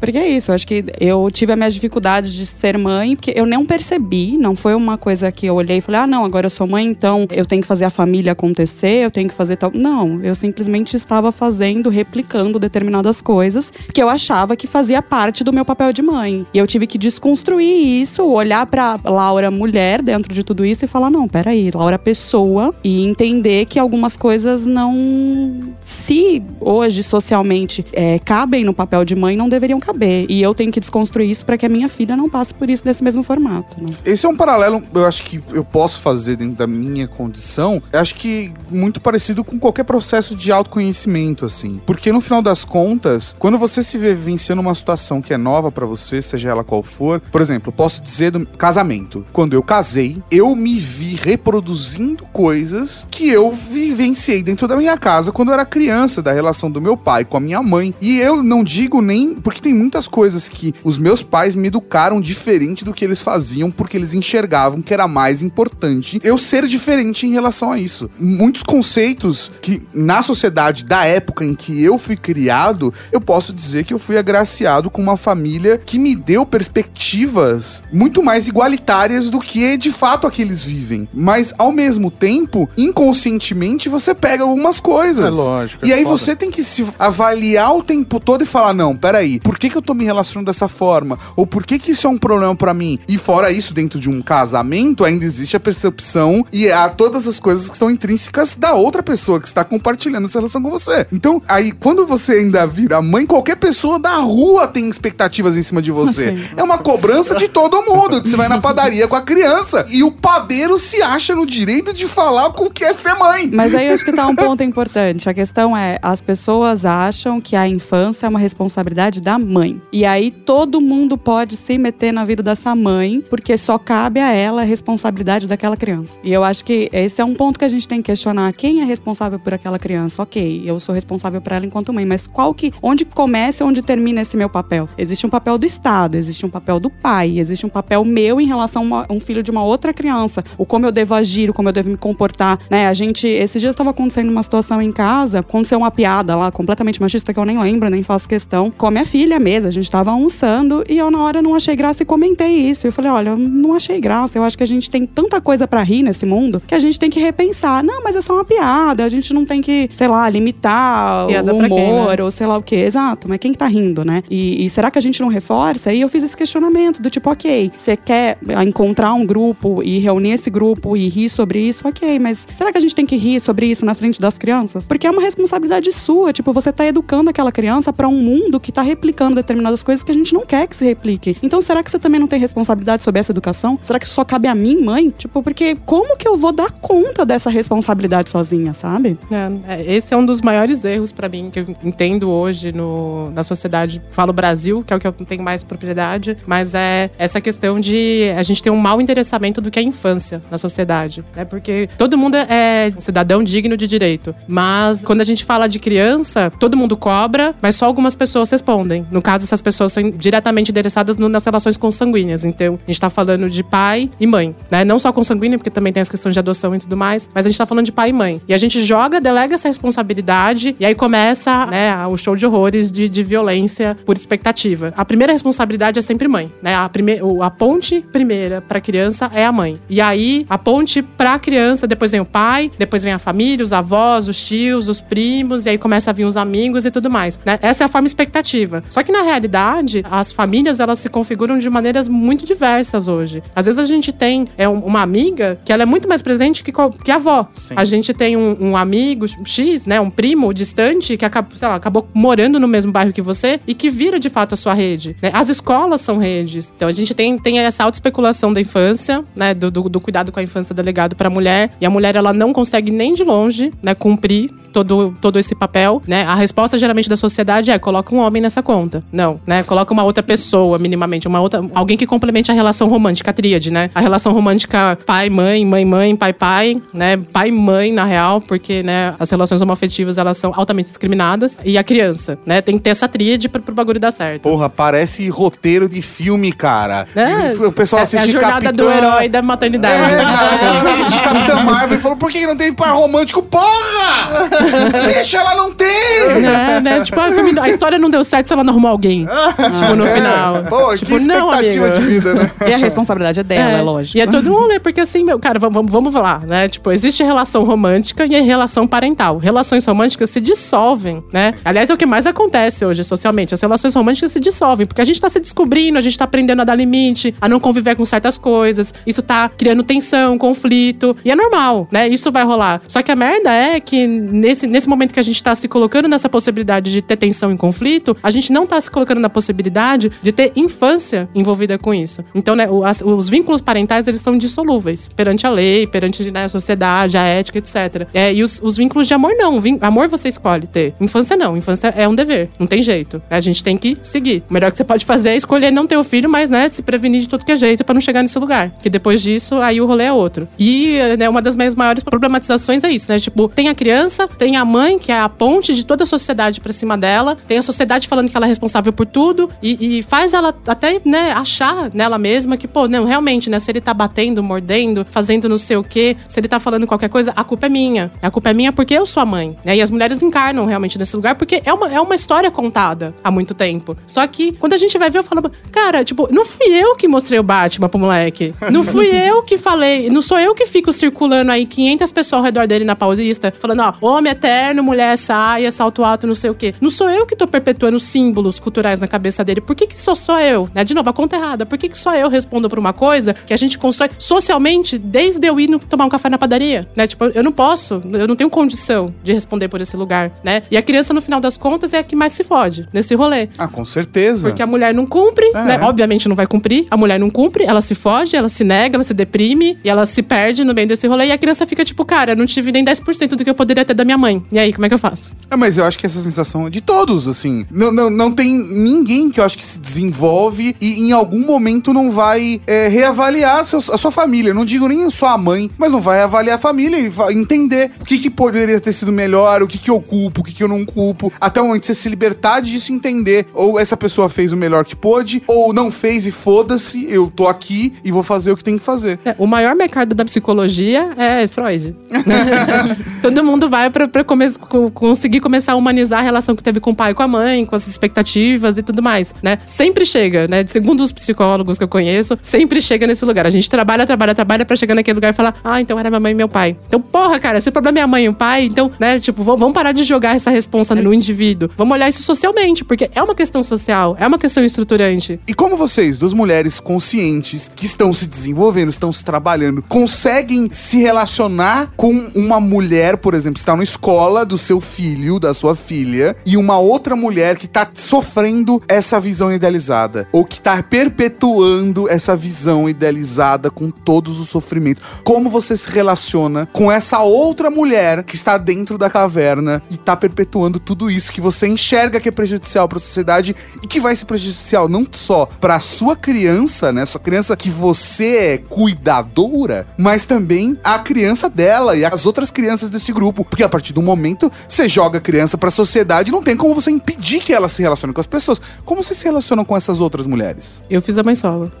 Porque é isso, acho que eu tive as minhas dificuldades de ser mãe, porque eu não percebi, não foi uma coisa que eu olhei e falei, ah, não, agora eu sou mãe, então eu tenho que fazer a família acontecer, eu tenho que fazer tal. Não, eu simplesmente estava fazendo, replicando determinadas coisas que eu achava que fazia parte do meu papel de mãe. E eu tive que desconstruir isso, olhar pra Laura mulher dentro de tudo isso e falar, não, peraí, Laura pessoa, e entender que algumas coisas não. Se hoje, socialmente, é, cabem no papel de mãe, não deveriam caber. E eu tenho que desconstruir isso para que a minha filha não passe por isso nesse mesmo formato. Né? Esse é um paralelo, eu acho que eu posso fazer dentro da minha condição. Eu acho que muito parecido com qualquer processo de autoconhecimento, assim. Porque no final das contas, quando você se vê vivenciando uma situação que é nova pra você, seja ela qual for, por exemplo, posso dizer do casamento. Quando eu casei, eu me vi reproduzindo coisas que eu vivenciei dentro da minha casa quando eu era criança, da relação do meu pai com a minha mãe. E eu não digo nem. Porque tem muitas coisas que os meus pais me educaram diferente do que eles faziam, porque eles enxergavam que era mais importante eu ser diferente em relação a isso. Muitos conceitos que na sociedade da época em que eu fui criado, eu posso dizer que eu fui agraciado com uma família que me deu perspectivas muito mais igualitárias do que de fato aqueles vivem. Mas ao mesmo tempo, inconscientemente você pega algumas coisas. É lógico, é E aí foda. você tem que se avaliar o tempo todo e falar: não, peraí, por que, que eu tô me relacionando dessa forma? Ou por que, que isso é um problema pra mim? E fora isso, dentro de um casamento, ainda existe a percepção e há todas as coisas que estão intrínsecas da outra pessoa que está compartilhando essa relação com você. Então, aí, quando você ainda vira mãe, qualquer pessoa da rua tem expectativas em cima de você. Sim. É uma cobrança de todo mundo. Você vai na padaria com a criança e o padeiro se acha no direito de falar com o que é ser mãe. Mas aí acho que tá um ponto importante. A questão é, as pessoas acham que a infância é uma responsabilidade da mãe. E aí todo mundo pode se meter na vida dessa mãe, porque só cabe a ela a responsabilidade daquela criança. E eu acho que esse é um ponto que a gente tem que questionar. Quem é responsável por aquela criança? Ok, eu sou responsável por ela enquanto mãe, mas qual que, onde começa e onde termina esse meu papel? Existe um papel do Estado, existe um papel do pai, existe um papel meu em relação a uma- um filho de uma outra criança. O como eu devo agir, o como eu devo me comportar, né? A gente, esses dias estava acontecendo uma situação em casa, aconteceu uma piada lá completamente machista que eu nem lembro, nem faço questão, com a minha filha mesa. A gente tava almoçando e eu na hora não achei graça e comentei isso. Eu falei, olha, eu não achei graça. Eu acho que a gente tem tanta coisa pra rir nesse mundo que a gente tem que repensar. Não, mas é só uma piada. A gente não tem que, sei lá, limitar Piada o pra quem, humor né? ou sei lá o quê. Exato, mas quem que tá rindo, né? E, e será que a gente não reforça? E eu fiz esse questionamento do tipo, ok, você quer encontrar um grupo e reunir esse grupo e rir sobre isso, ok, mas será que a gente tem que rir sobre isso na frente das crianças? Porque é uma responsabilidade sua, tipo, você tá educando aquela criança pra um mundo que tá replicando determinadas coisas que a gente não quer que se replique. Então, será que você também não tem responsabilidade sobre essa educação? Será que só cabe a mim, mãe? Tipo, porque como que eu vou dar conta dessa responsabilidade sozinha, sabe? É, é, esse é um dos maiores erros pra mim que eu entendo hoje no, na sociedade. Falo Brasil, que é o que eu tenho mais propriedade, mas é essa questão de a gente ter um mau endereçamento do que é infância na sociedade, né? Porque todo mundo é um cidadão digno de direito, mas quando a gente fala de criança, todo mundo cobra, mas só algumas pessoas respondem. No caso, essas pessoas são diretamente endereçadas no- nas relações consanguíneas. Então, a gente tá falando de pai e mãe, né? Não só consanguínea, porque também tem as questões de adoção e tudo mais, mas a gente tá falando de pai e mãe. E a gente joga, delega essa responsabilidade e aí começa, né, o show de horrores de, de violência por expectativa. A primeira responsabilidade é sempre mãe, né? A, prime o- a ponte primeira pra criança é a mãe. E aí, a ponte pra criança, depois vem o pai, depois vem a família, os avós, os tios, os primos, e aí começa a vir os amigos e tudo mais, né? Essa é a forma expectativa. Só que na realidade, as famílias, elas se configuram de maneiras muito diversas hoje. Às vezes a gente tem é, um- uma amiga que ela é muito mais presente que, que a avó. Sim. A gente tem um, um amigo X, né? Um primo distante que acabou, sei lá, acabou morando no mesmo bairro que você e que vira de fato a sua rede. né? As escolas são redes. Então a gente tem, tem essa auto-especulação da infância, né? Do, do, do cuidado com a infância delegado pra mulher. E a mulher, ela não consegue nem de longe, né? Cumprir todo, todo esse papel, né? A resposta geralmente da sociedade é coloca um homem nessa conta. Não, né? Coloca uma outra pessoa, minimamente, uma outra, alguém que complemente a relação romântica, a tríade, né? A relação romântica pai-mãe, mãe-mãe, pai-pai, né? Pai-mãe, na real, porque, né, as relações homoafetivas, elas são altamente discriminadas. E a criança, né? Tem que ter essa tríade pro, pro bagulho dar certo. Porra, parece roteiro de filme, cara. É, o pessoal é, é a assiste jornada Capitã... do herói da maternidade. É, cara, assiste Capitã Marvel e falou, por que não tem par romântico? Porra! Deixa ela não ter! né, né? Tipo, a, filme- a história não deu certo se ela não arrumou alguém. tipo, no É. final. Pô, tipo, que não, expectativa amigo. de vida, né? E a responsabilidade é dela, é, lógico. E é todo um rolê, porque assim, meu, cara, vamos, vamos lá, né? Tipo, existe relação romântica e a relação parental. Relações românticas se dissolvem, né? Aliás, é o que mais acontece hoje socialmente. As relações românticas se dissolvem, porque a gente tá se descobrindo, a gente tá aprendendo a dar limite, a não conviver com certas coisas. Isso tá criando tensão, conflito. E é normal, né? Isso vai rolar. Só que a merda é que nesse, nesse momento que a gente tá se colocando nessa possibilidade de ter tensão e conflito, a gente não tá se colocando na possibilidade de ter infância envolvida com isso. Então, né, o- as- os vínculos parentais, eles são dissolúveis perante a lei, perante né, a sociedade, a ética, etc. É, e os, os vínculos de amor, não. Amor você escolhe ter. Infância, não. Infância é um dever. Não tem jeito. A gente tem que seguir. O melhor que você pode fazer é escolher não ter o filho, mas, né, se prevenir de tudo que é jeito pra não chegar nesse lugar. Que depois disso, aí o rolê é outro. E, né, uma das minhas maiores problematizações é isso, né? Tipo, tem a criança, tem a mãe, que é a ponte de toda a sociedade pra cima dela, tem a sociedade falando que ela é responsável por tudo e, e faz ela até, né, achar nela mesma que, pô, não, realmente, né, se ele tá batendo, mordendo, fazendo não sei o quê, se ele tá falando qualquer coisa, a culpa é minha. A culpa é minha porque eu sou a mãe. Né? E as mulheres encarnam realmente nesse lugar porque é uma, é uma história contada há muito tempo. Só que quando a gente vai ver, eu falo, cara, tipo, não fui eu que mostrei o Batman pro moleque. Não fui eu que falei, não sou eu que fico circulando aí 500 pessoas ao redor dele na paulista, falando, ó, homem eterno, mulher saia, salto alto, não sei o quê. Não sou eu que tô perpetuando símbolos culturais na cabeça dele. Por que que sou só eu? Né? De novo, a conta errada. Por que que só eu respondo por uma coisa que a gente constrói socialmente desde eu ir tomar um café na padaria? Né? Tipo, eu não posso, eu não tenho condição de responder por esse lugar, né? E a criança, no final das contas, é a que mais se fode nesse rolê. Ah, com certeza. Porque a mulher não cumpre, É. né? Obviamente não vai cumprir. A mulher não cumpre, ela se foge, ela se nega, ela se deprime e ela se perde no meio desse rolê. E a criança fica tipo, cara, não tive nem 10% do que eu poderia ter da minha mãe. E aí, como é que eu faço? É, mas eu acho que essa sensação é de todos, assim. Não, não, não tem ninguém que eu acho que se desenvolve e em algum momento não vai é, reavaliar a sua família. Não digo nem só a mãe, mas não vai avaliar a família e vai entender o que, que poderia ter sido melhor, o que, que eu culpo, o que, que eu não culpo. Até o momento de você se libertar disso entender. Ou essa pessoa fez o melhor que pôde, ou não fez e foda-se, eu tô aqui e vou fazer o que tem que fazer. É, o maior mercado da psicologia é Freud. Todo mundo vai pra, pra come- co- conseguir começar a humanizar a relação que teve com o pai e com a mãe, com as expectativas e tudo mais, né? Sempre chega, né? Segundo os psicólogos que eu conheço, sempre chega nesse lugar. A gente trabalha, trabalha, trabalha pra chegar naquele lugar e falar: ah, então era minha mãe e meu pai. Então, porra, cara, se o problema é a mãe e o pai, então, né? Tipo, vamos parar de jogar essa responsa no indivíduo. Vamos olhar isso socialmente, porque é uma questão social, é uma questão estruturante. E como vocês, duas mulheres conscientes que estão se desenvolvendo, estão se trabalhando, conseguem se relacionar com uma mulher, por exemplo, que está na escola do seu filho, da sua filha, e uma outra mulher que está sofrendo essa visão idealizada, ou que está perpetuando essa visão idealizada com todos os sofrimentos. Como você se relaciona com essa outra mulher que está dentro da caverna e está perpetuando tudo isso que você enxerga que é prejudicial para a sociedade e que vai ser prejudicial não só para sua criança, né, sua criança que você é cuidadora, mas também a criança dela e as outras crianças desse grupo, porque a partir do momento você joga a criança para a sociedade, não tem como você impedir que ela se relacione com as pessoas. Como você se relaciona com essas outras mulheres? Eu fiz a mãe solo.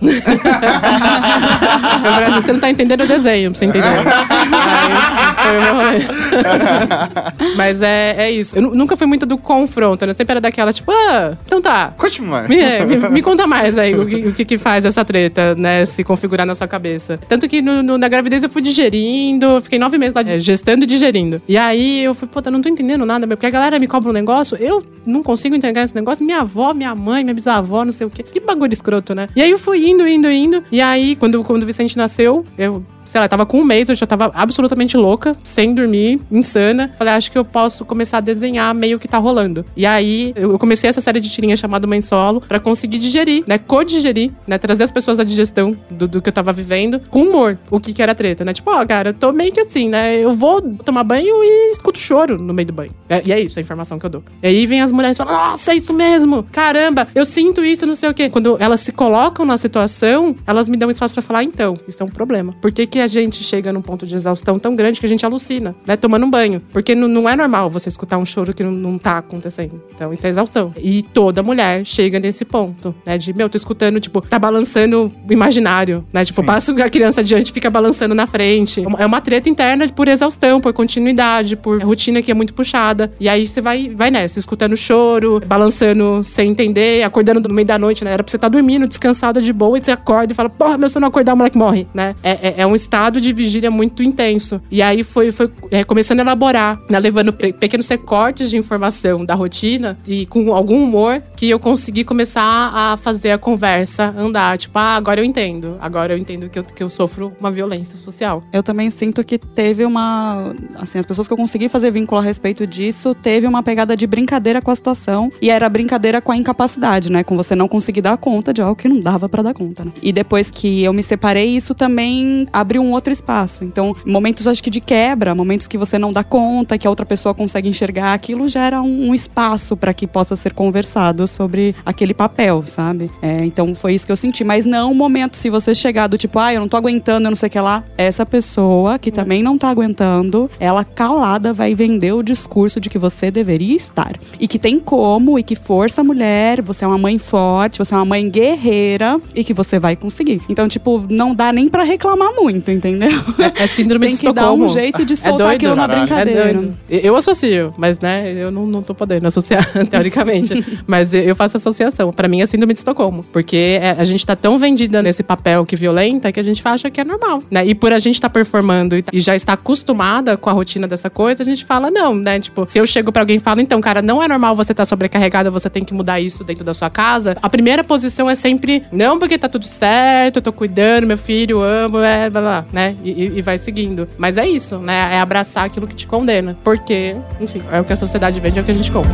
Falei, você não tá entendendo o desenho, pra você entender. Aí, foi o meu rolê. Mas é, é isso. Eu nu- nunca fui muito do confronto, né? Eu sempre era daquela, tipo, ah, então tá. Conte mais. Me, é, me, me conta mais aí o que, o que que faz essa treta, né? Se configurar na sua cabeça. Tanto que no- no- na gravidez eu fui digerindo, fiquei nove meses lá é, gestando e digerindo. E aí eu fui, puta, não tô entendendo nada, meu, porque a galera me cobra um negócio, eu não consigo entregar esse negócio. Minha avó, minha mãe, minha bisavó, não sei o quê. Que bagulho escroto, né? E aí eu fui indo, indo, indo. E aí, quando, quando o Vicente nasceu, eu sei lá, tava com um mês, eu já tava absolutamente louca, sem dormir, insana. Falei, acho que eu posso começar a desenhar meio que tá rolando. E aí eu comecei essa série de tirinhas chamada Mãe Solo para conseguir digerir, né? Co-digerir, né? Trazer as pessoas à digestão do, do, que eu tava vivendo com humor. O que que era treta, né? Tipo, ó, oh, cara, eu tô meio que assim, né? Eu vou tomar banho e escuto choro no meio do banho. É, e é isso, a informação que eu dou. E aí vem as mulheres e falam, nossa, é isso mesmo! Caramba, eu sinto isso, não sei o quê. Quando elas se colocam na situação, elas me dão espaço para falar, então, isso é um problema. Por que, que a gente chega num ponto de exaustão tão grande que a gente alucina, né? Tomando um banho. Porque não é normal você escutar um choro que não, não tá acontecendo. Então, isso é exaustão. E toda mulher chega nesse ponto, né? De, meu, tô escutando, tipo, tá balançando o imaginário, né? Tipo, Sim. passa a criança adiante fica balançando na frente. É uma treta interna por exaustão, por continuidade, por rotina que é muito puxada. E aí você vai, vai nessa, escutando choro, balançando sem entender, acordando no meio da noite, né? Era pra você estar tá dormindo, descansada de boa, e você acorda e fala, porra, meu, se eu não acordar, o moleque morre, né? É, é, é um estado de vigília muito intenso. E aí foi, foi é, começando a elaborar, né? Levando pequenos recortes de informação da rotina e com algum humor que eu consegui começar a fazer a conversa andar. Tipo, ah, agora eu entendo. Agora eu entendo que eu, que eu sofro uma violência social. Eu também sinto que teve uma. Assim, as pessoas que eu consegui fazer vínculo a respeito disso, teve uma pegada de brincadeira com a situação. E era brincadeira com a incapacidade, né? Com você não conseguir dar conta de algo que não dava para dar conta, né? E depois que eu me separei, isso também abriu um outro espaço. Então, momentos, acho que de quebra, momentos que você não dá conta, que a outra pessoa consegue enxergar, aquilo gera um, um espaço para que possa ser conversado sobre aquele papel, sabe? É, então, foi isso que eu senti. Mas não um momento, se você chegar do tipo, ah, eu não tô aguentando, eu não sei o que lá. Essa pessoa que também não tá aguentando, ela calada vai vender o discurso de que você deveria estar. E que tem como, e que força a mulher, você é uma mãe forte, você é uma mãe guerreira e que você vai conseguir. Então, tipo, não dá nem para reclamar muito, entendeu? É, é síndrome Tem de Tem que dar um jeito de é soltar é aquilo na brincadeira. É eu associo, mas né, eu não, não tô podendo associar, teoricamente. mas eu faço associação. Para mim é síndrome de Estocolmo. Porque é, a gente tá tão vendida nesse papel que violenta que a gente acha que é normal, né? E por a gente estar tá performando e já está acostumada com a rotina dessa coisa, a gente fala não, né? Tipo, se eu chego para alguém e falo, então, cara, não é normal você estar tá sobrecarregada, você tem que mudar isso dentro da sua casa. A primeira posição é sempre, não, porque tá tudo certo, eu tô cuidando, meu filho, amo, é, blá, blá, né? E, e vai seguindo. Mas é isso, né? É abraçar aquilo que te condena. Porque, enfim, é o que a sociedade vende, é o que a gente compra.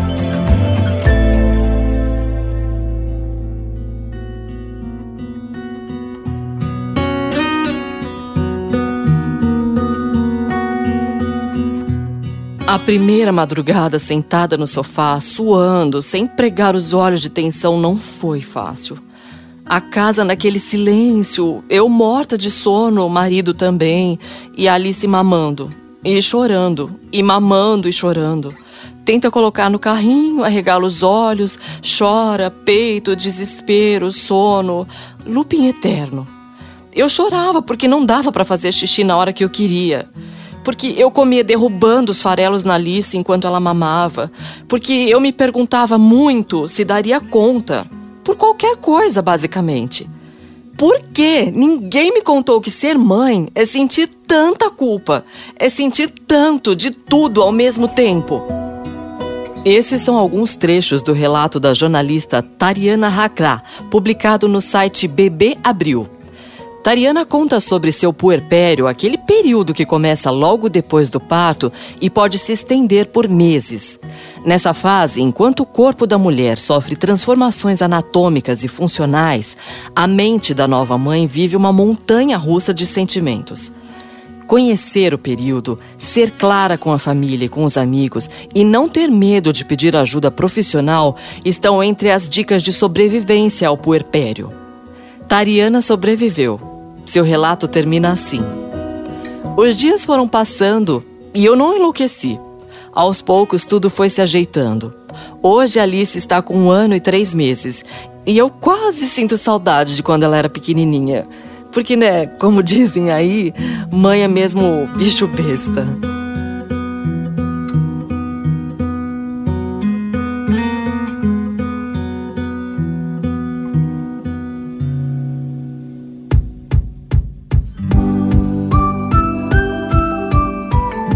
A primeira madrugada sentada no sofá, suando, sem pregar os olhos de tensão, não foi fácil. A casa naquele silêncio, eu morta de sono, o marido também, e Alice mamando, e chorando, e mamando e chorando. Tenta colocar no carrinho, arregala os olhos, chora, peito, desespero, sono, looping eterno. Eu chorava porque não dava para fazer xixi na hora que eu queria porque eu comia derrubando os farelos na Alice enquanto ela mamava, porque eu me perguntava muito se daria conta, por qualquer coisa, basicamente. Por que ninguém me contou que ser mãe é sentir tanta culpa, é sentir tanto de tudo ao mesmo tempo? Esses são alguns trechos do relato da jornalista Tariana Hakra, publicado no site Bebê Abril. Tariana conta sobre seu puerpério, aquele período que começa logo depois do parto e pode se estender por meses. Nessa fase, enquanto o corpo da mulher sofre transformações anatômicas e funcionais, a mente da nova mãe vive uma montanha russa de sentimentos. Conhecer o período, ser clara com a família e com os amigos e não ter medo de pedir ajuda profissional estão entre as dicas de sobrevivência ao puerpério. Tariana sobreviveu seu relato termina assim: Os dias foram passando e eu não enlouqueci. Aos poucos tudo foi se ajeitando. Hoje Alice está com um ano e três meses e eu quase sinto saudade de quando ela era pequenininha. Porque, né, como dizem aí, mãe é mesmo bicho besta.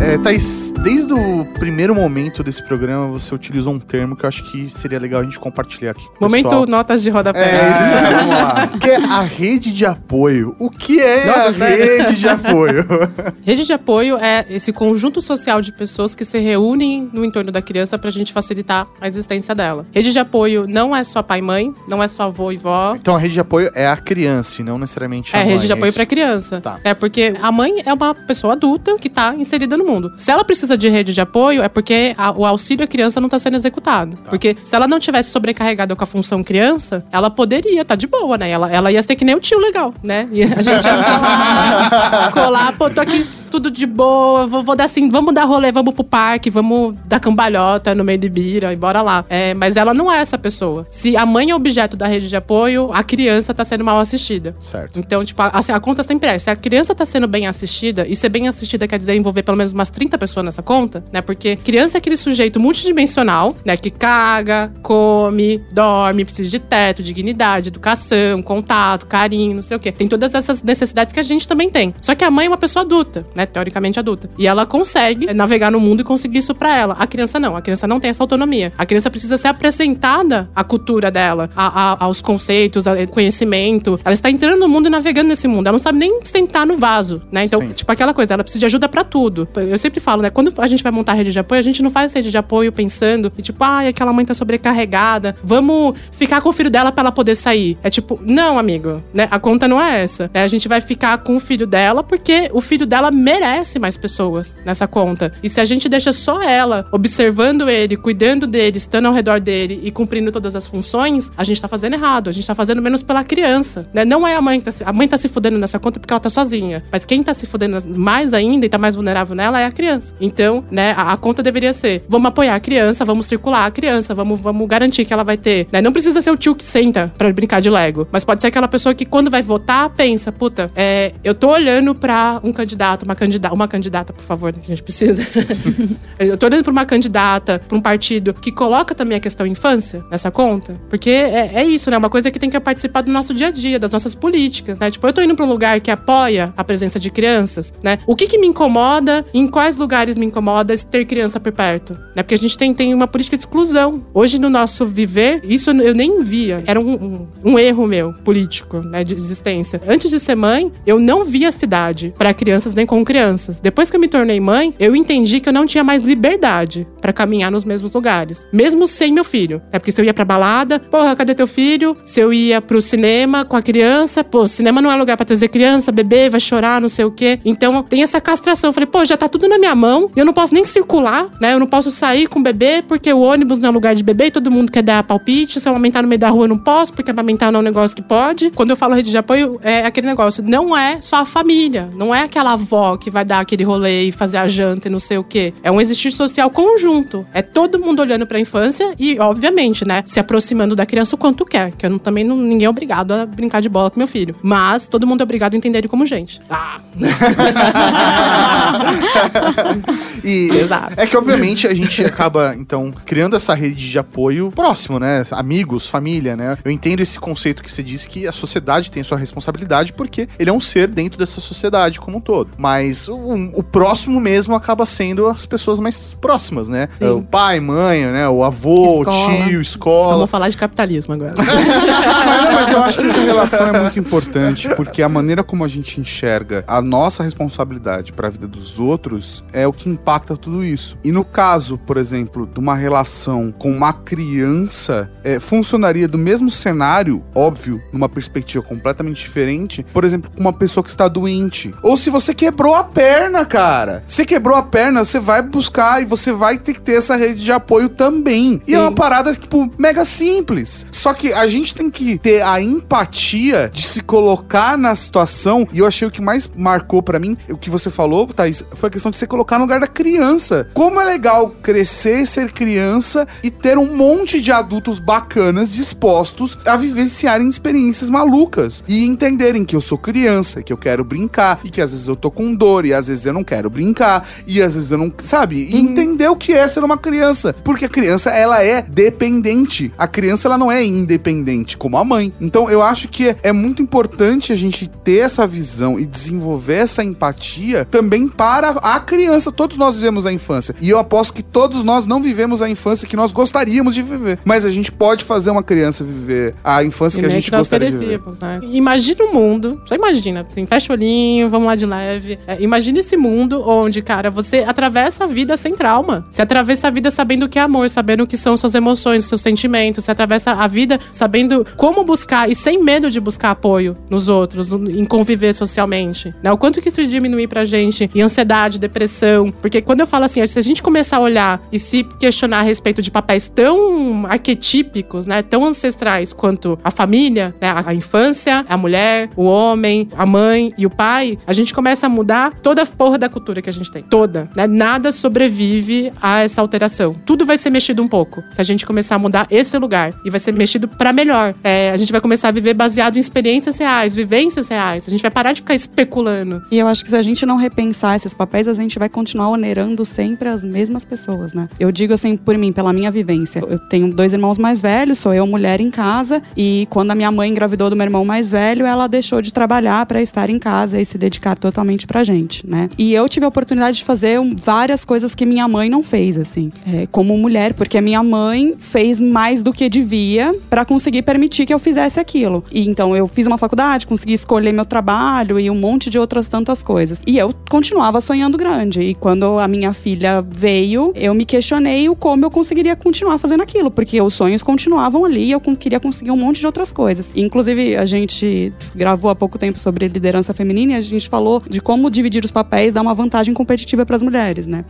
É, Thaís, desde o primeiro momento desse programa, você utilizou um termo que eu acho que seria legal a gente compartilhar aqui. com Momento pessoal. notas de rodapé. É, vamos lá. Que é a rede de apoio. O que é Nossa, a sério? rede de apoio? Rede de apoio é esse conjunto social de pessoas que se reúnem no entorno da criança pra gente facilitar a existência dela. Rede de apoio não é só pai e mãe, não é só avô e vó. então a rede de apoio é a criança e não necessariamente a É, mãe. rede de apoio isso? pra criança. Tá. É porque a mãe é uma pessoa adulta que tá inserida no mundo. Se ela precisa de rede de apoio, é porque a- o auxílio à criança não tá sendo executado. Tá. Porque se ela não tivesse sobrecarregada com a função criança, ela poderia tá de boa, né? Ela, ela ia ser que nem o tio legal, né? E a gente ia colar, colar, pô, tô aqui tudo de boa, vou, vou dar assim, vamos dar rolê, vamos pro parque, vamos dar cambalhota no meio de bira e bora lá. É, mas ela não é essa pessoa. Se a mãe é objeto da rede de apoio, a criança tá sendo mal assistida. Certo. Então, tipo, a, assim, a conta sempre é. Se a criança tá sendo bem assistida, e ser bem assistida quer dizer envolver pelo menos umas 30 pessoas nessa conta, né? Porque criança é aquele sujeito multidimensional, né? Que caga, come, dorme, precisa de teto, dignidade, educação, contato, carinho, não sei o quê. Tem todas essas necessidades que a gente também tem. Só que a mãe é uma pessoa adulta, né? Teoricamente adulta. E ela consegue navegar no mundo e conseguir isso pra ela. A criança não. A criança não tem essa autonomia. A criança precisa ser apresentada à cultura dela, a- a- aos conceitos, ao conhecimento. Ela está entrando no mundo e navegando nesse mundo. Ela não sabe nem sentar no vaso, né? Então, Sim. tipo, aquela coisa, ela precisa de ajuda pra tudo. Eu sempre falo, né? Quando a gente vai montar rede de apoio, a gente não faz rede de apoio pensando, e tipo, ai, aquela mãe tá sobrecarregada, vamos ficar com o filho dela pra ela poder sair. É tipo, não, amigo, né? A conta não é essa. né? A gente vai ficar com o filho dela porque o filho dela merece mais pessoas nessa conta. E se a gente deixa só ela observando ele, cuidando dele, estando ao redor dele e cumprindo todas as funções, a gente tá fazendo errado. A gente tá fazendo menos pela criança, né? Não é a mãe que tá se... A mãe tá se fudendo nessa conta porque ela tá sozinha. Mas quem tá se fudendo mais ainda e tá mais vulnerável nela é a criança. Então, né, a, a conta deveria ser: vamos apoiar a criança, vamos circular a criança, vamos, vamos garantir que ela vai ter. Né? Não precisa ser o tio que senta pra brincar de Lego. Mas pode ser aquela pessoa que, quando vai votar, pensa: puta, é, eu tô olhando pra um candidato, uma candidata, uma candidata, por favor, né, que a gente precisa. eu tô olhando pra uma candidata, pra um partido que coloca também a questão infância nessa conta. Porque é, é isso, né? Uma coisa que tem que participar do nosso dia a dia, das nossas políticas, né? Tipo, eu tô indo pra um lugar que apoia a presença de crianças, né? O que que me incomoda, em quais lugares me incomoda ter criança por perto? Né? Porque a gente tem, tem uma política de exclusão. Hoje, no nosso viver, isso eu nem via. Era um, um, um erro meu, político, né? De existência. Antes de ser mãe, eu não via a cidade pra crianças nem com crianças. Depois que eu me tornei mãe, eu entendi que eu não tinha mais liberdade pra caminhar nos mesmos lugares. Mesmo sem meu filho. É porque se eu ia pra balada, porra, cadê teu filho? Se eu ia pro cinema com a criança, pô, cinema não é lugar pra trazer criança, bebê, vai chorar, não sei o quê. Então tem essa castração. Eu falei, pô, já tá tudo na minha mão, eu não posso nem circular, né? Eu não posso sair com o bebê porque o ônibus não é lugar de bebê todo mundo quer dar palpite. Se eu amamentar no meio da rua, eu não posso, porque amamentar não é um negócio que pode. Quando eu falo rede de apoio, é aquele negócio. Não é só a família, não é aquela avó que vai dar aquele rolê e fazer a janta e não sei o quê. É um existir social conjunto. É todo mundo olhando pra infância e, obviamente, né, se aproximando da criança o quanto quer. Que eu não, também não, ninguém é obrigado a brincar de bola com meu filho. Mas todo mundo é obrigado a entender ele como gente. Ah! E Exato. é que, obviamente, a gente acaba, então, criando essa rede de apoio próximo, né? Amigos, família, né? Eu entendo esse conceito que você disse que a sociedade tem sua responsabilidade porque ele é um ser dentro dessa sociedade como um todo. Mas o, o próximo mesmo acaba sendo as pessoas mais próximas, né? Sim. O pai, mãe, né? O avô, Escola. o tio, escola. Vamos falar de capitalismo agora. Mas, eu acho que essa relação é muito importante, porque a maneira como a gente enxerga a nossa responsabilidade para a vida dos outros é o que impacta tudo isso. E no caso, por exemplo, de uma relação com uma criança, é, funcionaria do mesmo cenário, óbvio, numa perspectiva completamente diferente, por exemplo, com uma pessoa que está doente. Ou se você quebrou a perna, cara. Você quebrou a perna, você vai buscar e você vai ter que ter essa rede de apoio também. E é Sim. uma parada, tipo, mega simples. Só que a gente tem que ter a empatia de se colocar na situação. E eu achei o que mais marcou pra mim, o que você falou, Thaís, foi a questão de se colocar no lugar da criança. Como é legal crescer, ser criança e ter um monte de adultos bacanas dispostos a vivenciarem experiências malucas e entenderem que eu sou criança, que eu quero brincar e que às vezes eu tô com dor e às vezes eu não quero brincar e às vezes eu não, sabe? E entender o que é ser uma criança, porque a criança ela é dependente. A criança ela não é independente como a mãe. Então eu acho que é, muito importante a gente ter essa visão e desenvolver essa empatia também para a a criança. Todos nós vivemos a infância. E eu aposto que todos nós não vivemos a infância que nós gostaríamos de viver. Mas a gente pode fazer uma criança viver a infância E que a gente gostaria de viver. né? Imagina um mundo, só imagina, assim, fecha o olhinho, vamos lá de leve. É, imagina esse mundo onde, cara, você atravessa a vida sem trauma. Você atravessa a vida sabendo o que é amor, sabendo o que são suas emoções, seus sentimentos. Você atravessa a vida sabendo como buscar e sem medo de buscar apoio nos outros, em conviver socialmente. Né? O quanto que isso diminuir pra gente em ansiedade, depressão. Porque quando eu falo assim, se a gente começar a olhar e se questionar a respeito de papéis tão arquetípicos, né? Tão ancestrais quanto a família, né? A, infância, a mulher, o homem, a mãe e o pai, a gente começa a mudar toda a porra da cultura que a gente tem. Toda. Né? Nada sobrevive a essa alteração. Tudo vai ser mexido um pouco. Se a gente começar a mudar esse lugar. E vai ser mexido pra melhor. É, a gente vai começar a viver baseado em experiências reais, vivências reais. A gente vai parar de ficar especulando. E eu acho que se a gente não repensar esses papéis, a gente vai continuar onerando sempre as mesmas pessoas, né? Eu digo assim, por mim, pela minha vivência. Eu tenho dois irmãos mais velhos, sou eu mulher em casa, e quando a minha mãe engravidou do meu irmão mais velho, ela deixou de trabalhar pra estar em casa e se dedicar totalmente pra gente, né? E eu tive a oportunidade de fazer várias coisas que minha mãe não fez, assim, é, como mulher, porque a minha mãe fez mais do que devia pra conseguir permitir que eu fizesse aquilo. E então eu fiz uma faculdade, consegui escolher meu trabalho e um monte de outras tantas coisas. E eu continuava sonhando grande. E quando a minha filha veio, eu me questionei o como eu conseguiria continuar fazendo aquilo, porque os sonhos continuavam ali e eu queria conseguir um monte de outras coisas. Inclusive, a gente gravou há pouco tempo sobre liderança feminina e a gente falou de como dividir os papéis dá uma vantagem competitiva para as mulheres, né?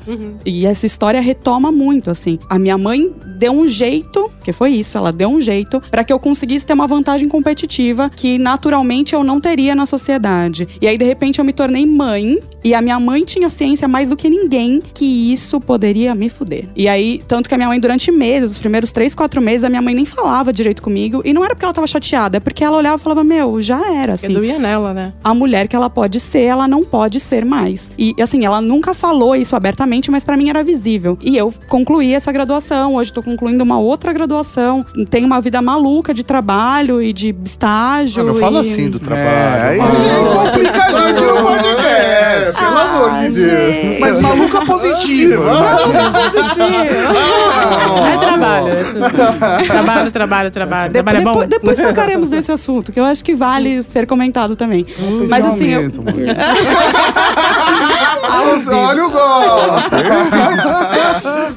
E essa história retoma muito, assim. A minha mãe deu um jeito, que foi isso, ela deu um jeito para que eu conseguisse ter uma vantagem competitiva que naturalmente eu não teria na sociedade. E aí, de repente, eu me tornei mãe e a minha mãe tinha ciência mais do que ninguém que isso poderia me fuder. E aí, tanto que a minha mãe, durante meses, os primeiros três, quatro meses, a minha mãe nem falava direito comigo. E não era porque ela tava chateada, é porque ela olhava e falava: Meu, já era, assim doía nela, né? a mulher que ela pode ser, ela não pode ser mais. E assim, ela nunca falou isso abertamente, mas pra mim era visível. E eu concluí essa graduação, hoje tô concluindo uma outra graduação, tenho uma vida maluca de trabalho e de estágio. Não, não fala e- assim do É, trabalho. aí Mano. complica a gente no podcast, pelo Ah, amor de Deus. gente. Mas maluca positiva. É trabalho. É tudo. trabalho, trabalho, trabalho. De- trabalho é bom. depois, depois tocaremos desse assunto, que eu acho que vale ser comentado também. Mas assim, eu, Aumento, Olha o golpe.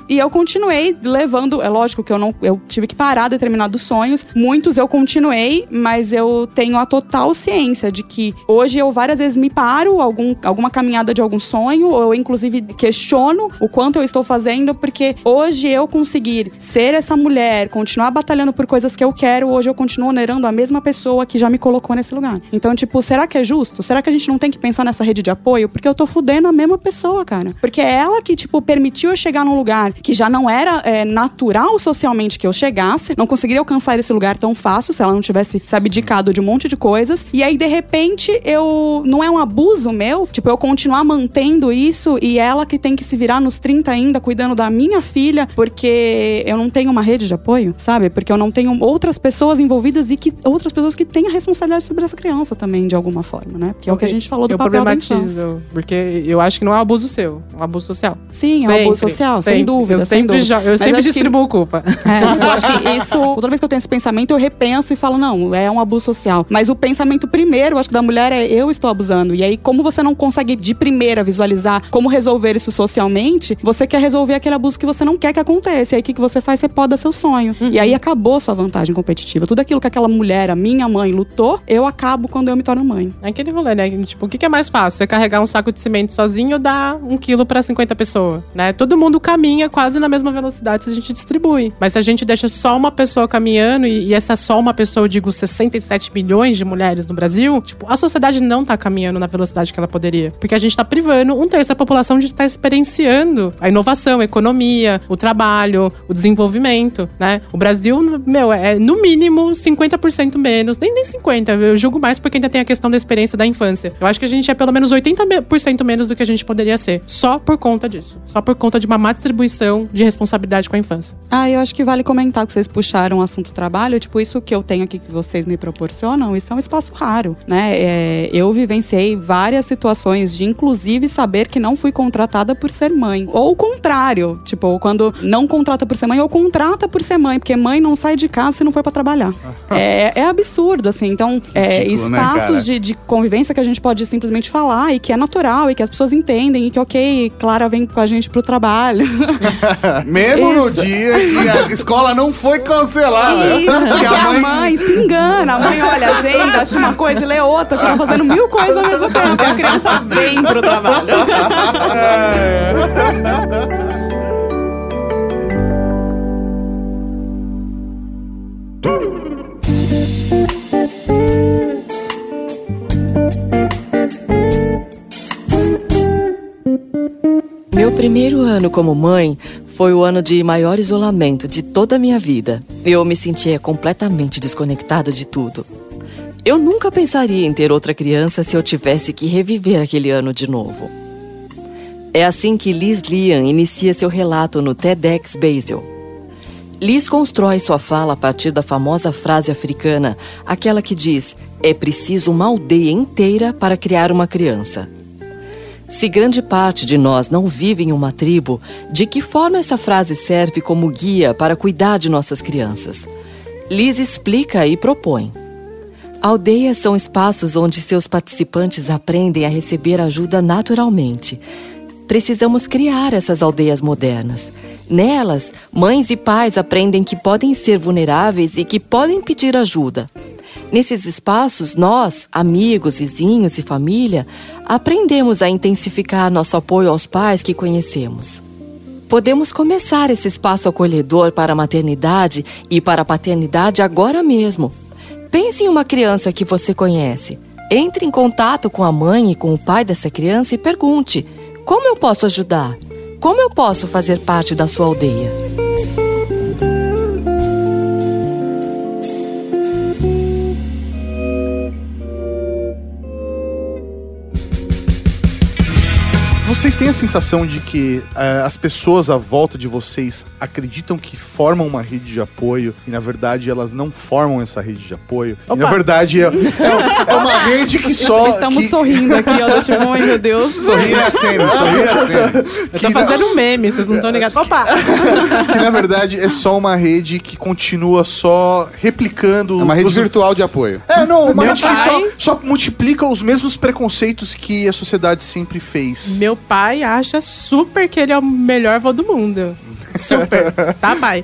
E eu continuei levando. É lógico que eu não. Eu tive que parar determinados sonhos. Muitos eu continuei, mas eu tenho a total ciência de que hoje eu várias vezes me paro algum, alguma caminhada de algum sonho, ou eu inclusive questiono o quanto eu estou fazendo, porque hoje eu conseguir ser essa mulher, continuar batalhando por coisas que eu quero, hoje eu continuo onerando a mesma pessoa que já me colocou nesse lugar. Então, tipo, será que é justo? Será que a gente não tem que pensar nessa rede de apoio? Porque eu tô fudendo a mesma pessoa, cara. Porque é ela que, tipo, permitiu eu chegar num lugar que já não era é, natural socialmente que eu chegasse, não conseguiria alcançar esse lugar tão fácil se ela não tivesse se abdicado de um monte de coisas. E aí, de repente, eu. Não é um abuso meu? Tipo, eu continuar mantendo isso e ela que tem que se virar nos 30 ainda, cuidando da minha filha, porque eu não tenho uma rede de apoio, sabe? Porque eu não tenho outras pessoas envolvidas e que outras pessoas que têm a responsabilidade sobre essa criança também, de alguma forma, né? Que é o que a gente falou do eu papel da infância. porque eu acho que não é um abuso seu, é um abuso social. Sim, é um Sempre, abuso social, sem sempre. dúvida, Eu sem sempre, dúvida. eu sempre acho que- distribuo culpa. É, mas eu acho que isso, toda vez que eu tenho esse pensamento, eu repenso e falo, não, é um abuso social. Mas o pensamento primeiro, eu acho que da mulher é eu estou abusando. E aí, como você não consegue de primeira visualizar como resolver isso socialmente, você quer resolver aquele abuso que você não quer que aconteça. E aí, o que, que você faz? Você poda seu sonho. E aí acabou sua vantagem competitiva. Tudo aquilo que aquela mulher, a minha mãe, lutou, eu acabo quando eu me torno mãe. É aquele rolê, né? Tipo, o que que é mais fácil? Você carregar um saco de cimento sozinho ou dar um quilo pra 50 pessoas, né? Todo mundo caminha quase na mesma velocidade se a gente distribui. Mas se a gente deixa só uma pessoa caminhando, e, e essa só uma pessoa, eu digo 67 milhões de mulheres no Brasil, tipo, a sociedade não tá caminhando na velocidade que ela poderia. Porque a gente tá privando um terço da população de estar experienciando a inovação, a economia, o trabalho, o desenvolvimento, né? O Brasil, meu, é no mínimo 50% menos, nem, nem 50%, eu julgo mais porque ainda tem a questão da experiência da infância. Eu acho que a gente é pelo menos 80% menos do que a gente poderia ser, só por conta disso. Só por conta de uma má distribuição de responsabilidade com a infância. Ah, eu acho que vale comentar que vocês puxaram o assunto trabalho. Tipo, isso que eu tenho aqui que vocês me proporcionam, isso é um espaço raro, né? É, eu vivenciei várias situações de, inclusive, saber que não fui contratada por ser mãe. Ou o contrário, tipo, quando não contrata por ser mãe, ou contrata por ser mãe, porque mãe não sai de casa se não for para trabalhar. é, é absurdo, assim. Então, é, Ridículo, né, espaços cara? de, de convivência que a gente pode simplesmente falar e que é natural e que as pessoas entendem e que, ok, Clara vem com a gente pro trabalho. Mesmo no Isso. dia que a escola não foi cancelada. Isso, porque Que a mãe... se engana. A mãe olha a agenda, acha uma coisa e lê outra, estão fazendo mil coisas ao mesmo tempo. A criança vem pro trabalho. Meu primeiro ano como mãe foi o ano de maior isolamento de toda a minha vida. Eu me sentia completamente desconectada de tudo. Eu nunca pensaria em ter outra criança se eu tivesse que reviver aquele ano de novo. É assim que Liz Lian inicia seu relato no TEDx Basel. Liz constrói sua fala a partir da famosa frase africana, aquela que diz: é preciso uma aldeia inteira para criar uma criança. Se grande parte de nós não vive em uma tribo, de que forma essa frase serve como guia para cuidar de nossas crianças? Liz explica e propõe. Aldeias são espaços onde seus participantes aprendem a receber ajuda naturalmente. Precisamos criar essas aldeias modernas. Nelas, mães e pais aprendem que podem ser vulneráveis e que podem pedir ajuda. Nesses espaços, nós, amigos, vizinhos e família, aprendemos a intensificar nosso apoio aos pais que conhecemos. Podemos começar esse espaço acolhedor para a maternidade e para a paternidade agora mesmo. Pense em uma criança que você conhece. Entre em contato com a mãe e com o pai dessa criança e pergunte: como eu posso ajudar? Como eu posso fazer parte da sua aldeia? Vocês têm a sensação de que eh, as pessoas à volta de vocês acreditam que formam uma rede de apoio e na verdade elas não formam essa rede de apoio? E, na verdade é, é- é uma rede que só. Estamos que, sorrindo aqui, ó, tipo, ai meu Deus. Sorri na cena, sorri na cena. Eu tô fazendo um meme, vocês não estão ligados. Opa! Que na verdade é só uma rede que continua só replicando. É uma rede os- virtual de apoio. É, não, uma Meu rede que só, pai- só multiplica os mesmos preconceitos que a sociedade sempre fez. Meu pai acha super que ele é o melhor avô do mundo. Super. Tá, pai?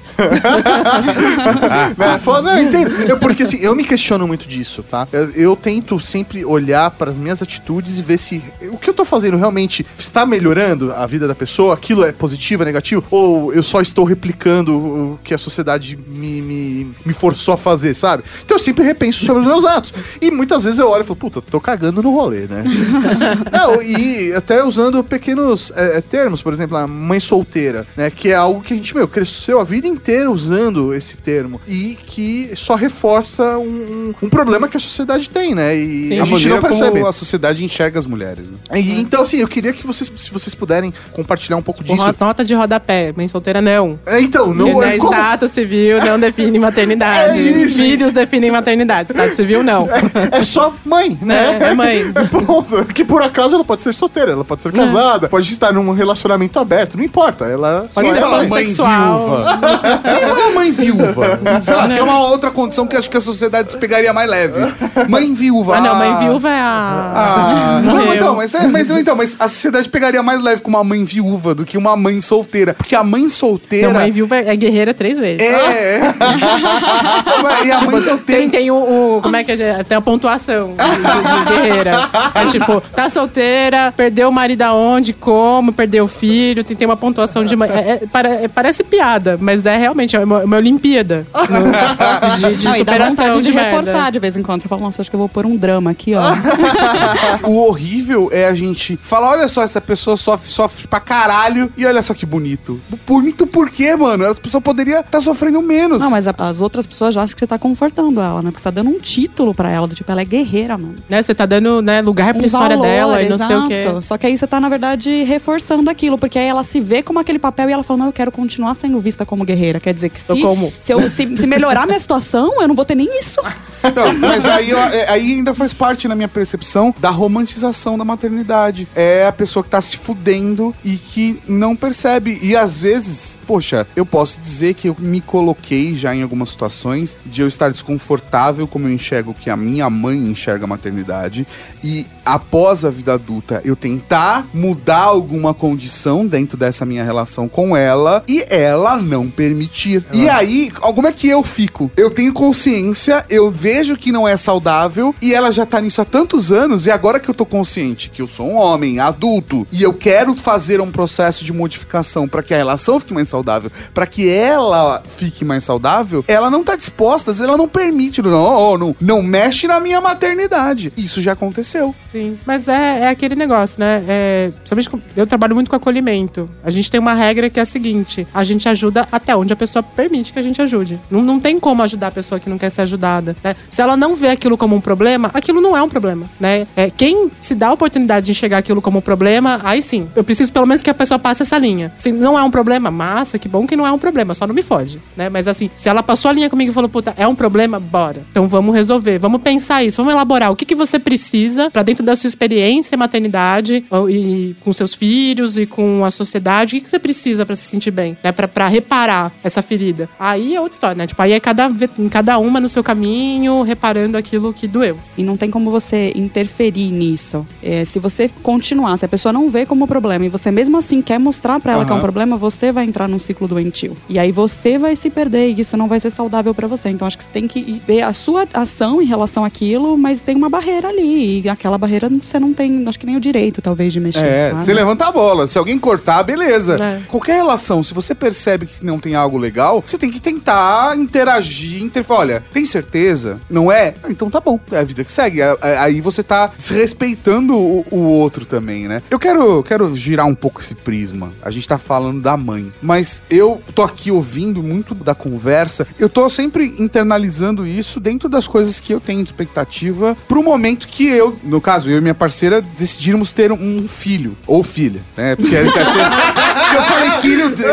É, foda, não, eu entendo. Eu- porque assim, eu me questiono muito disso, tá? Eu, eu tento sempre olhar para as minhas atitudes e ver se o que eu tô fazendo realmente está melhorando a vida da pessoa, aquilo é positivo, é negativo, ou eu só estou replicando o que a sociedade me, me, me forçou a fazer, sabe? Então eu sempre repenso sobre os meus atos. E muitas vezes eu olho e falo, puta, tô cagando no rolê, né? Não, e até usando pequenos é, é, termos, por exemplo, a mãe solteira, né? Que é algo que a gente, meu, cresceu a vida inteira usando esse termo. E que só reforça um, um problema que a sociedade tem, né? E Sim. a A gente não percebe. como a sociedade enxerga as mulheres. Né? E, então, assim, eu queria que vocês, se vocês puderem compartilhar um pouco Tipo, disso. nota de rodapé. Mãe solteira, não. É, então, Porque, não né, é como- status civil não define maternidade. É isso. Filhos definem maternidade. Status civil, não. É só mãe, né? Né? É mãe. Ponto. Que por acaso ela pode ser solteira, ela pode ser casada, pode estar num relacionamento aberto, não importa. Ela Pode só ser é- fala mãe pansexual. viúva. Nem fala mãe viúva. Sei lá, que é uma outra condição que acho que a sociedade pegaria mais leve. Mãe viúva. Ah, não, mãe viúva é a. Ah, não, então, mas, é- mas, então, mas a sociedade pegaria mais leve com uma mãe viúva do que uma mãe solteira. Porque a mãe solteira. Não, mãe viúva é guerreira três vezes. É. e a mãe solteira. Tem, tem o, o- Como é que é? Tem a pontuação de, de- de guerreira. É tipo, tá solteira, perdeu o marido aonde, como, perdeu o filho, tem, tem uma pontuação de. mãe. É- é- é- parece piada, mas é realmente é uma, uma Olimpíada no- de, de Não, e dá superação vontade de, merda. reforçar de vez em quando. Você fala, nossa, acho que eu vou pôr um drama aqui, ó. O horrível é a gente falar, olha só, essa pessoa sofre, sofre pra caralho e olha só que bonito. Bonito por quê, mano? Essa pessoa poderia estar sofrendo menos. Não, mas a- as outras pessoas já acham que você tá confortando ela, né? Porque você tá dando um título pra ela, do tipo, ela é guerreira, mano. Né, você tá dando né, lugar pra Um história valor, dela e não sei o quê. Só que aí você tá, na verdade, reforçando aquilo, porque aí ela se vê como aquele papel e ela fala, não, eu quero continuar sendo vista como guerreira. Quer dizer que se, se, eu, se, se melhorar minha situação, eu não vou ter nem isso. Então, mas aí, é- aí ainda faz parte, na minha percepção, da romantização da maternidade. É a pessoa que tá se fudendo e que não percebe. E às vezes, poxa, eu posso dizer que eu me coloquei já em algumas situações de eu estar desconfortável como eu enxergo que a minha mãe enxerga a maternidade. E após a vida adulta, eu tentar mudar alguma condição dentro dessa minha relação com ela e ela não permitir. E aí, como é que eu fico? Eu tenho consciência, eu vejo que não é saudável e ela já tá nisso há tantos anos e agora que eu tô consciente que eu sou um homem adulto e eu quero fazer um processo de modificação para que a relação fique mais saudável, para que ela fique mais saudável, ela não tá disposta, às vezes ela não permite, não, não, não mexe na minha maternidade. Isso já aconteceu. Sim, mas é, é aquele negócio, né? É, principalmente com- eu trabalho muito com acolhimento. A gente tem uma regra que é a seguinte: a gente ajuda até onde a pessoa permite que a gente ajude. Não, não tem como ajudar a pessoa que não quer ser ajudada. né? Se ela não vê aquilo como um problema, aquilo não é um problema, né? É, quem se dá a oportunidade de enxergar aquilo como um problema, aí sim, eu preciso pelo menos que a pessoa passe essa linha. Se não é um problema, massa, que bom que não é um problema, só não me fode, né? Mas assim, se ela passou a linha comigo e falou, puta, é um problema, bora. Então vamos resolver, vamos pensar isso, vamos elaborar o que, que você precisa pra dentro da sua experiência e maternidade e com seus filhos e com a sociedade, o que, você precisa pra se sentir bem, né? Pra, pra reparar essa ferida. Aí é outra história, né? Tipo, aí é cada, cada uma no seu caminho, reparando aquilo que doeu. E não tem como você interferir nisso. É, se você continuar, se a pessoa não vê como problema e você mesmo assim quer mostrar pra ela que é um problema, você vai entrar num ciclo doentio. E aí você vai se perder e isso não vai ser saudável pra você. Então acho que você tem que ver a sua ação em relação àquilo, mas tem uma barreira ali. E aquela barreira você não tem, acho que nem o direito, talvez, de mexer. É, sabe? você levanta a bola. Se alguém cortar, beleza. É. Qualquer relação, se você percebe que não tem algo legal, você tem que tentar interagir, inter... olha, tem certeza? Não é? Ah, Então tá bom, é a vida que segue. É- é- Aí você tá se respeitando o, o outro também, né? Eu quero, quero girar um pouco esse prisma. A gente tá falando da mãe, mas eu tô aqui ouvindo muito da conversa. Eu tô sempre internalizando isso dentro das coisas que eu tenho de expectativa pro momento que eu, no caso, eu e minha parceira decidimos ter um filho ou filha, né? Porque, porque eu falei filho, de-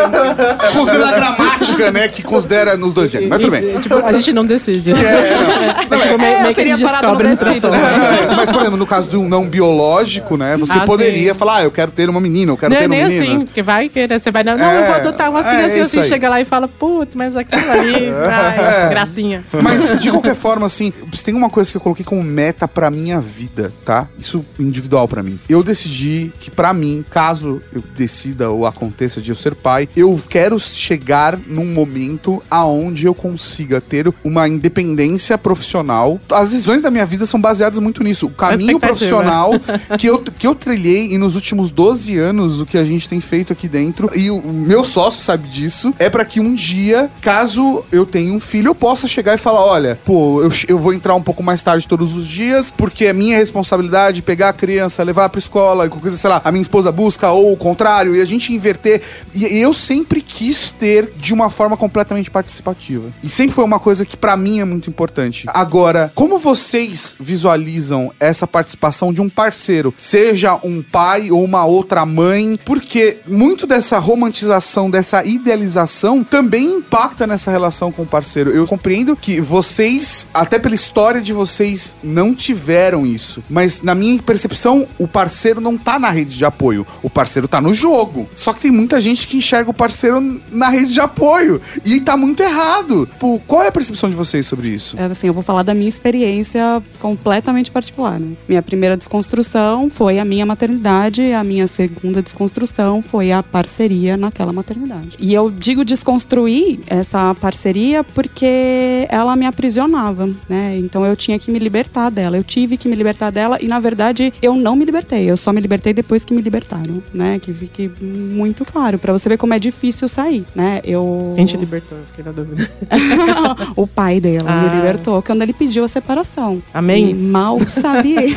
considerando a gramática, né, que considera nos dois gêneros. Mas tudo bem. Tipo, a gente não decide. É, tipo, meio, É, eu meio que no descobre a decide, interação. né? É, não, é, mas, por exemplo, no caso de um não biológico, né? Você Ah, poderia sim. falar, ah, eu quero ter uma menina, eu quero Não é ter um nem menino. assim, porque vai querer, você vai, não, não, É, eu vou adotar um assim, é assim, assim, aí. chega lá e fala, putz, mas aquilo ali, ai, gracinha. Mas, de qualquer forma, assim, tem uma coisa que eu coloquei como meta pra minha vida, tá? Isso individual pra mim. Eu decidi que, pra mim, caso eu decida ou aconteça de ser pai, eu quero chegar num momento aonde eu consiga ter uma independência profissional. As decisões da minha vida são baseadas muito nisso. O caminho profissional que eu, que eu trilhei e nos últimos 12 anos, o que a gente tem feito aqui dentro, e o meu sócio sabe disso, é pra que um dia, caso eu tenha um filho, eu possa chegar e falar: olha, pô, eu, eu vou entrar um pouco mais tarde todos os dias, porque é minha responsabilidade pegar a criança, levar pra escola, e qualquer coisa, sei lá, a minha esposa busca, ou o contrário, e a gente inverter. E eu sempre quis ter de uma forma completamente participativa. E sempre foi uma coisa que pra mim é muito importante. Agora, como vocês visualizam essa participação de um parceiro, seja um pai ou uma outra mãe? Porque muito dessa romantização, dessa idealização também impacta nessa relação com o parceiro. Eu compreendo que vocês, até pela história de vocês, não tiveram isso. Mas na minha percepção, o parceiro não tá na rede de apoio. O parceiro tá no jogo. Só que tem muita gente que enxerga o parceiro na rede de apoio. E tá muito errado. Pô, qual é a percepção de vocês sobre isso? É, assim, eu vou falar da minha experiência completamente particular. Né? Minha primeira desconstrução foi a minha maternidade, a minha segunda desconstrução foi a parceria naquela maternidade. E eu digo desconstruir essa parceria porque ela me aprisionava, né? Então eu tinha que me libertar dela, eu tive que me libertar dela e na verdade eu não me libertei, eu só me libertei depois que me libertaram, né? Que fique muito claro para você ver como é difícil sair, né? Eu Quem te libertou? Eu fiquei na dúvida. o pai dela Ah. me libertou quando ele pediu a separação. Amém? E mal sabia. ele.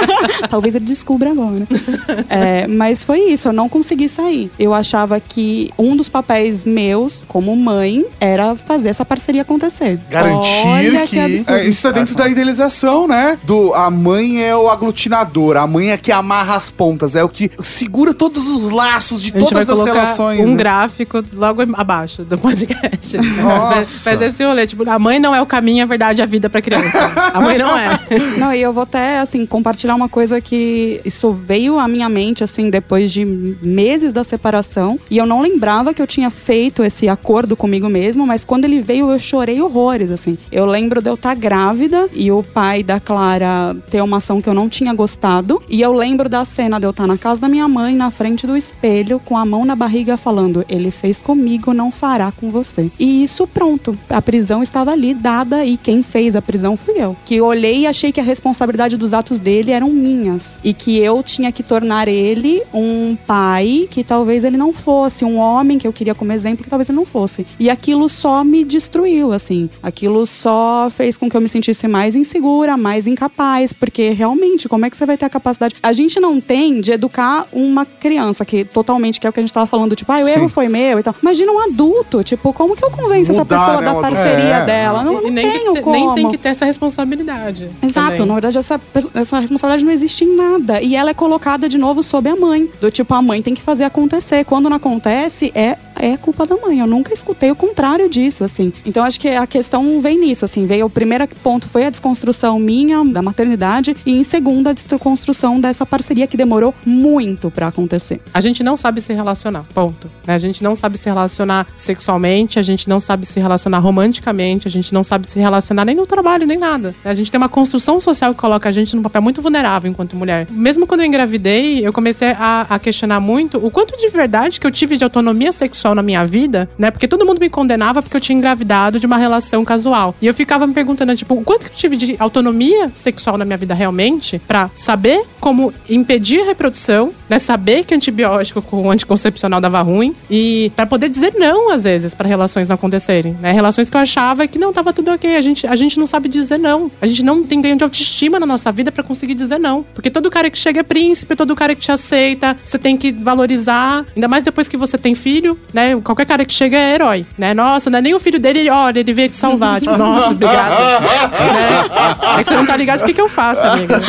Talvez ele descubra agora. É, mas foi isso, eu não consegui sair. Eu achava que um dos papéis meus, como mãe, era fazer essa parceria acontecer. Garantir Olha que. absurdo. É, isso tá dentro da idealização, né? Do a mãe é o aglutinador, a mãe é que amarra as pontas, é o que segura todos os laços de todas as colocar um né? gráfico logo abaixo do podcast. Nossa. Faz esse rolê. Tipo, a mãe não é o caminho, a verdade, a vida pra criança. A mãe não é. Não, e eu vou até, assim, compartilhar uma coisa que isso veio à minha mente, assim, depois de meses da separação. E eu não lembrava que eu tinha feito esse acordo comigo mesmo, mas quando ele veio, eu chorei horrores, assim. Eu lembro de eu estar grávida e o pai da Clara ter uma ação que eu não tinha gostado. E eu lembro da cena de eu estar na casa da minha mãe, na frente do espelho, com a mão na barriga, falando: Ele fez comigo, não fará com você. E isso, pronto. A prisão estava ali, dada, e quem fez a prisão fui eu. Que olhei e achei que a responsabilidade dos atos dele eram minhas. E que eu tinha que tornar ele um pai que talvez ele não fosse, um homem que eu queria como exemplo que talvez ele não fosse. E aquilo só me destruiu, assim. Aquilo só fez com que eu me sentisse mais insegura, mais incapaz, porque realmente, como é que você vai ter a capacidade? A gente não tem de educar uma criança que totalmente, que é o que a gente tava falando, tipo, ah, o Sim. erro foi meu e tal. Imagina um adulto, tipo, como que eu convenço essa Mudar, pessoa né, da parceria É. dela? Não, não nem, tenho que, como. nem tem que ter essa responsabilidade. Exato, também. na verdade essa, essa responsabilidade não existe em nada. E ela é colocada de novo sob a mãe. Do tipo, a mãe tem que fazer acontecer. Quando não acontece, é, é culpa da mãe. Eu nunca escutei o contrário disso, assim. Então acho que a questão vem nisso, assim. Veio o primeiro ponto foi a desconstrução minha da maternidade. E em segundo, a desconstrução dessa parceria que demorou muito pra acontecer. A gente não sabe se relacionar, ponto. né? A gente não sabe se relacionar sexualmente, a gente não sabe se relacionar romanticamente, a gente não sabe se relacionar nem no trabalho, nem nada. A gente tem uma construção social que coloca a gente num papel muito vulnerável enquanto mulher. Mesmo quando eu engravidei, eu comecei a, a questionar muito o quanto de verdade que eu tive de autonomia sexual na minha vida, né? Porque todo mundo me condenava porque eu tinha engravidado de uma relação casual. E eu ficava me perguntando, tipo, o quanto que eu tive de autonomia sexual na minha vida realmente pra saber como impedir a reprodução, né? Saber que antibiótico com anticoncepcional dava ruim e pra poder dizer não às vezes pra relações não acontecerem, né? Relações que eu achava que não tava tudo OK, a gente a gente não sabe dizer não. A gente não tem ganho de autoestima na nossa vida pra conseguir dizer não, porque todo cara que chega é príncipe, todo cara que te aceita, você tem que valorizar, ainda mais depois que você tem filho, né? Qualquer cara que chega é herói, né? Nossa, não é nem o filho dele, ele, olha, ele veio te salvar, tipo, nossa, obrigado. né? É que você não tá ligado o que que eu faço, amiga.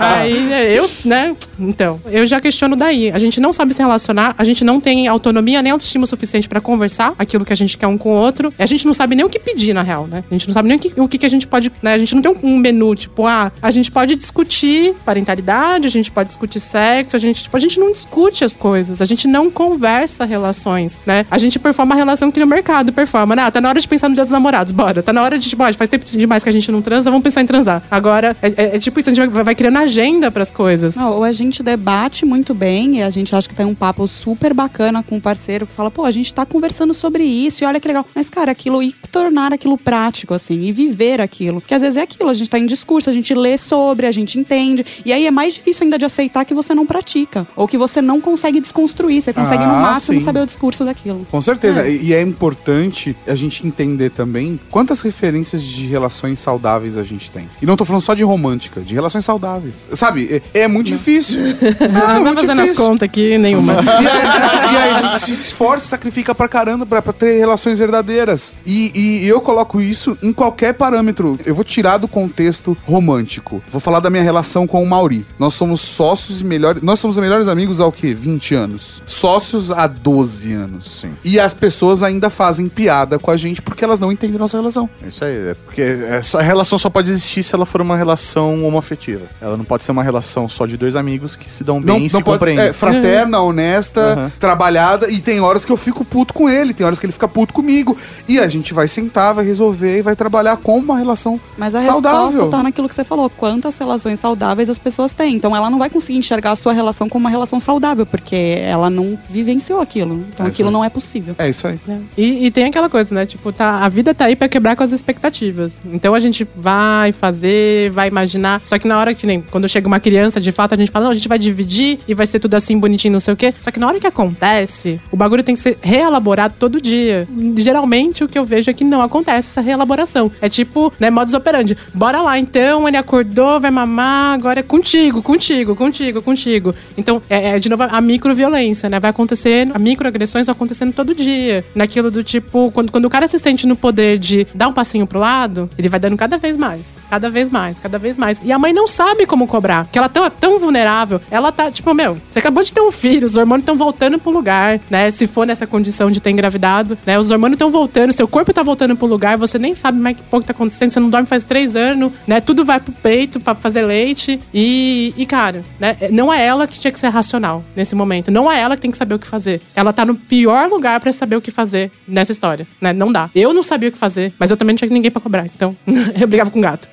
Aí eu, né? Então, eu já questiono daí. A gente não sabe se relacionar, a gente não tem autonomia nem autoestima suficiente pra conversar aquilo que a gente quer um com o outro. E a gente não sabe nem o que pedir, na real, né? A gente não sabe nem o que, o que, que a gente pode. Né? A gente não tem um, um menu, tipo, ah, a gente pode discutir parentalidade, a gente pode discutir sexo, a gente, tipo, a gente não discute as coisas, a gente não conversa relações, né? A gente performa a relação que no mercado performa, né? Ah, tá na hora de pensar no dia dos namorados, bora. Tá na hora de, tipo, ah, faz tempo demais que a gente não transa, vamos pensar em transar. Agora, é, é- é tipo isso, a gente vai, vai criando agenda pras coisas. Não, ou a gente debate muito bem e a gente acha que tem um papo super bacana com o parceiro que fala, pô, a gente tá conversando sobre isso e olha que legal. Mas, cara, aquilo e tornar aquilo prático, assim, e viver aquilo. Que às vezes é aquilo, a gente tá em discurso, a gente lê sobre, a gente entende. E aí é mais difícil ainda de aceitar que você não pratica. Ou que você não consegue desconstruir. Você consegue, no Ah, máximo, sim. saber o discurso daquilo. Com certeza. E e é importante a gente entender também quantas referências de relações saudáveis a gente tem. E não tô falando só de romântica, de relações saudáveis. Sabe? É, é muito difícil. Não, Não é vai muito fazendo as difícil. contas aqui, nenhuma. E aí, e aí a gente se esforça, sacrifica pra caramba pra, pra ter relações verdadeiras. E, e eu coloco isso em qualquer parâmetro. Eu vou tirar do contexto romântico. Vou falar da minha relação com o Mauri. Nós somos sócios e melhores. Nós somos melhores amigos há o quê? 20 anos. Sócios há 12 anos. Sim. E as pessoas ainda fazem piada com a gente porque elas não entendem nossa relação. É Isso aí, é porque essa relação só pode existir se ela for uma relação homoafetiva. Ela não pode ser uma relação só de dois amigos que se dão bem Não, e não se pode compreendem. é, fraterna, honesta, Aham. trabalhada. E tem horas que eu fico puto com ele, tem horas que ele fica puto comigo. E a gente vai sentar, vai resolver e vai trabalhar com uma relação Mas a saudável. resposta tá naquilo que você falou. Quantas relações saudáveis as pessoas têm. Então ela não vai conseguir enxergar a sua relação como uma relação saudável, porque ela não vivenciou aquilo. Então É aquilo não é possível. É isso aí. E, e tem aquela coisa, né? Tipo, tá, a vida tá aí pra quebrar com as expectativas. Então a gente vai fazer, vai imaginar. Só que na hora que nem quando chega uma criança, de fato, a gente fala, não, a gente vai dividir e vai ser tudo assim bonitinho, não sei o quê. Só que na hora que acontece, o bagulho tem que ser reelaborado todo dia. Geralmente o que eu vejo é que não acontece essa reelaboração. É tipo, né, modus operandi. Bora lá, então, ele acordou, vai mamar, agora é contigo, contigo, contigo, contigo. Então, é, é, de novo a microviolência, né? Vai acontecendo, a microagressões acontecendo todo dia. Naquilo do tipo, quando, quando o cara se sente no poder de dar um passinho pro lado, ele vai dando cada vez mais. Cada vez mais, cada vez mais. E a mãe não sabe como cobrar, porque ela tá tão vulnerável. Ela tá, tipo, meu, você acabou de ter um filho, os hormônios estão voltando pro lugar, né? Se for nessa condição de ter engravidado, né? Os hormônios estão voltando, seu corpo tá voltando pro lugar, você nem sabe mais que pouco tá acontecendo, você não dorme faz três anos, né? Tudo vai pro peito pra fazer leite. E, e, cara, né? Não é ela que tinha que ser racional nesse momento. Não é ela que tem que saber o que fazer. Ela tá no pior lugar pra saber o que fazer nessa história, né? Não dá. Eu não sabia o que fazer, mas eu também não tinha ninguém pra cobrar. Então, eu brigava com o gato.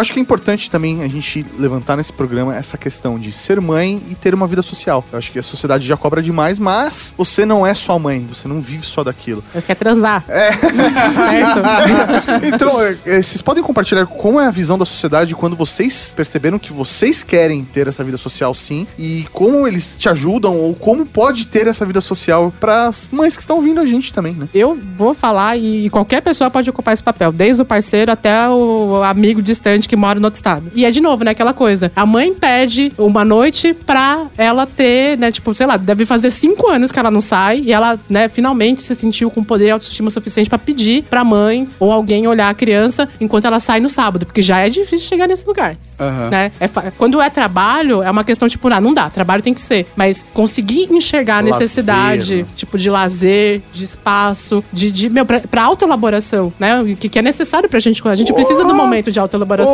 acho que é importante também a gente levantar nesse programa essa questão de ser mãe e ter uma vida social. Eu acho que a sociedade já cobra demais, mas você não é só mãe, você não vive só daquilo. Você quer transar. É. certo? então, é, é, vocês podem compartilhar como é a visão da sociedade quando vocês perceberam que vocês querem ter essa vida social sim e como eles te ajudam ou como pode ter essa vida social para as mães que estão ouvindo a gente também, né? Eu vou falar e qualquer pessoa pode ocupar esse papel, desde o parceiro até o amigo distante que mora no outro estado. E é de novo, né, aquela coisa. A mãe pede uma noite pra ela ter, né, tipo, sei lá, deve fazer cinco anos que ela não sai e ela, né, finalmente se sentiu com poder e autoestima suficiente para pedir pra mãe ou alguém olhar a criança enquanto ela sai no sábado, porque já é difícil chegar nesse lugar. Uhum. Né? É, quando é trabalho, é uma questão tipo, ah, não dá, trabalho tem que ser. Mas conseguir enxergar a necessidade, lazer. tipo, de lazer, de espaço, de, de meu, pra, pra autoelaboração, né? Que, que é necessário pra gente. A gente precisa do momento de autoelaboração.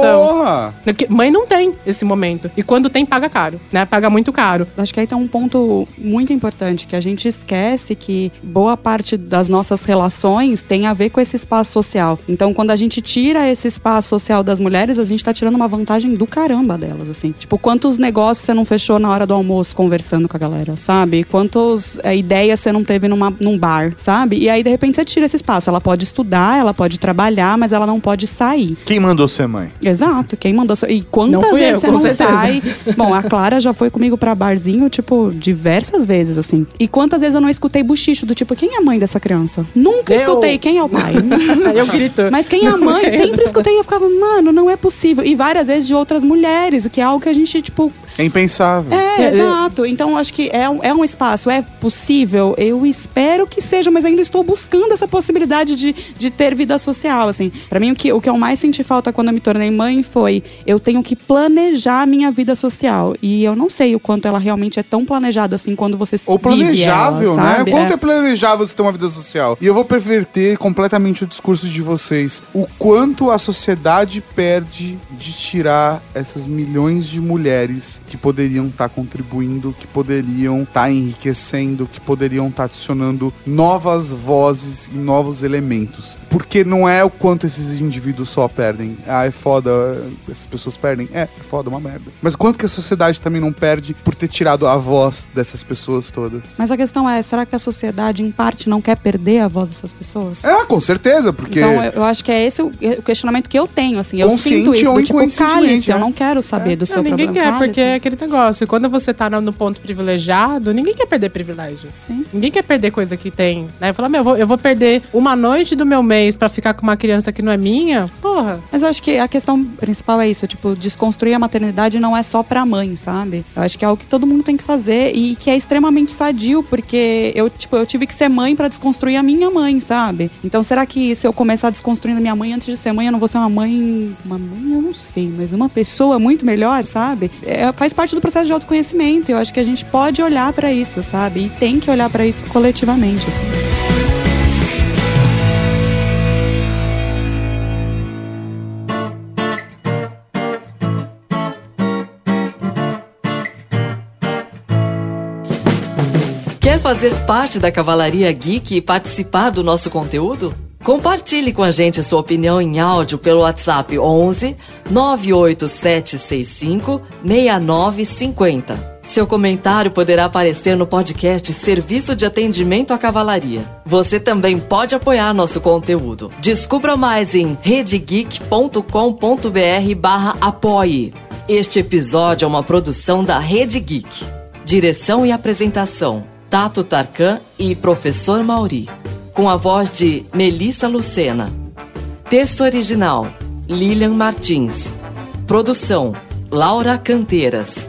Mãe não tem esse momento. E quando tem, paga caro, né? Paga muito caro. Acho que aí tem um ponto muito importante, que a gente esquece que boa parte das nossas relações tem a ver com esse espaço social. Então, quando a gente tira esse espaço social das mulheres, a gente tá tirando uma vantagem do caramba delas, assim. Tipo, quantos negócios você não fechou na hora do almoço conversando com a galera, sabe? Quantas é, ideias você não teve numa, num bar, sabe? E aí, de repente, você tira esse espaço. Ela pode estudar, ela pode trabalhar, mas ela não pode sair. Quem mandou ser mãe? Exato, quem mandou. E quantas vezes eu, você não certeza. sai? Bom, a Clara já foi comigo pra barzinho, tipo, diversas vezes, assim. E quantas vezes eu não escutei buchicho do tipo, quem é a mãe dessa criança? Nunca eu... escutei quem é o pai. eu grito. Mas quem é a mãe? Sempre escutei e eu ficava, mano, não é possível. E várias vezes de outras outras mulheres, o que é algo que a gente, tipo, é impensável. É, é, exato. Então, acho que é um, é um espaço, é possível. Eu espero que seja, mas ainda estou buscando essa possibilidade de, de ter vida social, assim. Para mim, o que, o que eu mais senti falta quando eu me tornei mãe foi eu tenho que planejar a minha vida social. E eu não sei o quanto ela realmente é tão planejada assim quando você Ou planejável, ela, né? Quanto é. é planejável você ter uma vida social? E eu vou perverter completamente o discurso de vocês. O quanto a sociedade perde de tirar essas milhões de mulheres que poderiam estar tá contribuindo, que poderiam estar tá enriquecendo, que poderiam estar tá adicionando novas vozes e novos elementos. Porque não é o quanto esses indivíduos só perdem. Ah, é foda, essas pessoas perdem. É, é foda, uma merda. Mas o quanto que a sociedade também não perde por ter tirado a voz dessas pessoas todas. Mas a questão é, será que a sociedade, em parte, não quer perder a voz dessas pessoas? É, com certeza, porque... Então, eu acho que é esse o questionamento que eu tenho, assim. Eu sinto isso, do tipo, cálice, é. eu não quero saber é. do seu não, ninguém problema. Ninguém quer, porque aquele negócio. Quando você tá no ponto privilegiado, ninguém quer perder privilégio. Sim. Ninguém quer perder coisa que tem. Né? Falar, meu, eu vou, eu vou perder uma noite do meu mês para ficar com uma criança que não é minha? Porra. Mas eu acho que a questão principal é isso, tipo, desconstruir a maternidade não é só pra mãe, sabe? Eu acho que é algo que todo mundo tem que fazer e que é extremamente sadio, porque eu, tipo, eu tive que ser mãe para desconstruir a minha mãe, sabe? Então será que se eu começar desconstruindo a minha mãe antes de ser mãe, eu não vou ser uma mãe. Uma mãe, eu não sei, mas uma pessoa muito melhor, sabe? É, faz parte do processo de autoconhecimento. Eu acho que a gente pode olhar para isso, sabe? E tem que olhar para isso coletivamente. Assim. Quer fazer parte da Cavalaria Geek e participar do nosso conteúdo? Compartilhe com a gente sua opinião em áudio pelo WhatsApp 11 98765 6950. Seu comentário poderá aparecer no podcast Serviço de Atendimento à Cavalaria. Você também pode apoiar nosso conteúdo. Descubra mais em redegeek.com.br barra apoie. Este episódio é uma produção da Rede Geek. Direção e apresentação, Tato Tarkan e Professor Mauri com a voz de Melissa Lucena. Texto original: Lilian Martins. Produção: Laura Canteiras.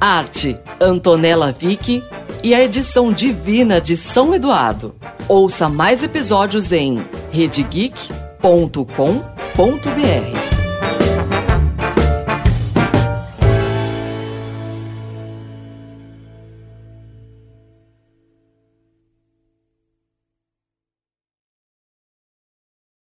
Arte: Antonella Vicky e a edição divina de São Eduardo. Ouça mais episódios em redegeek.com.br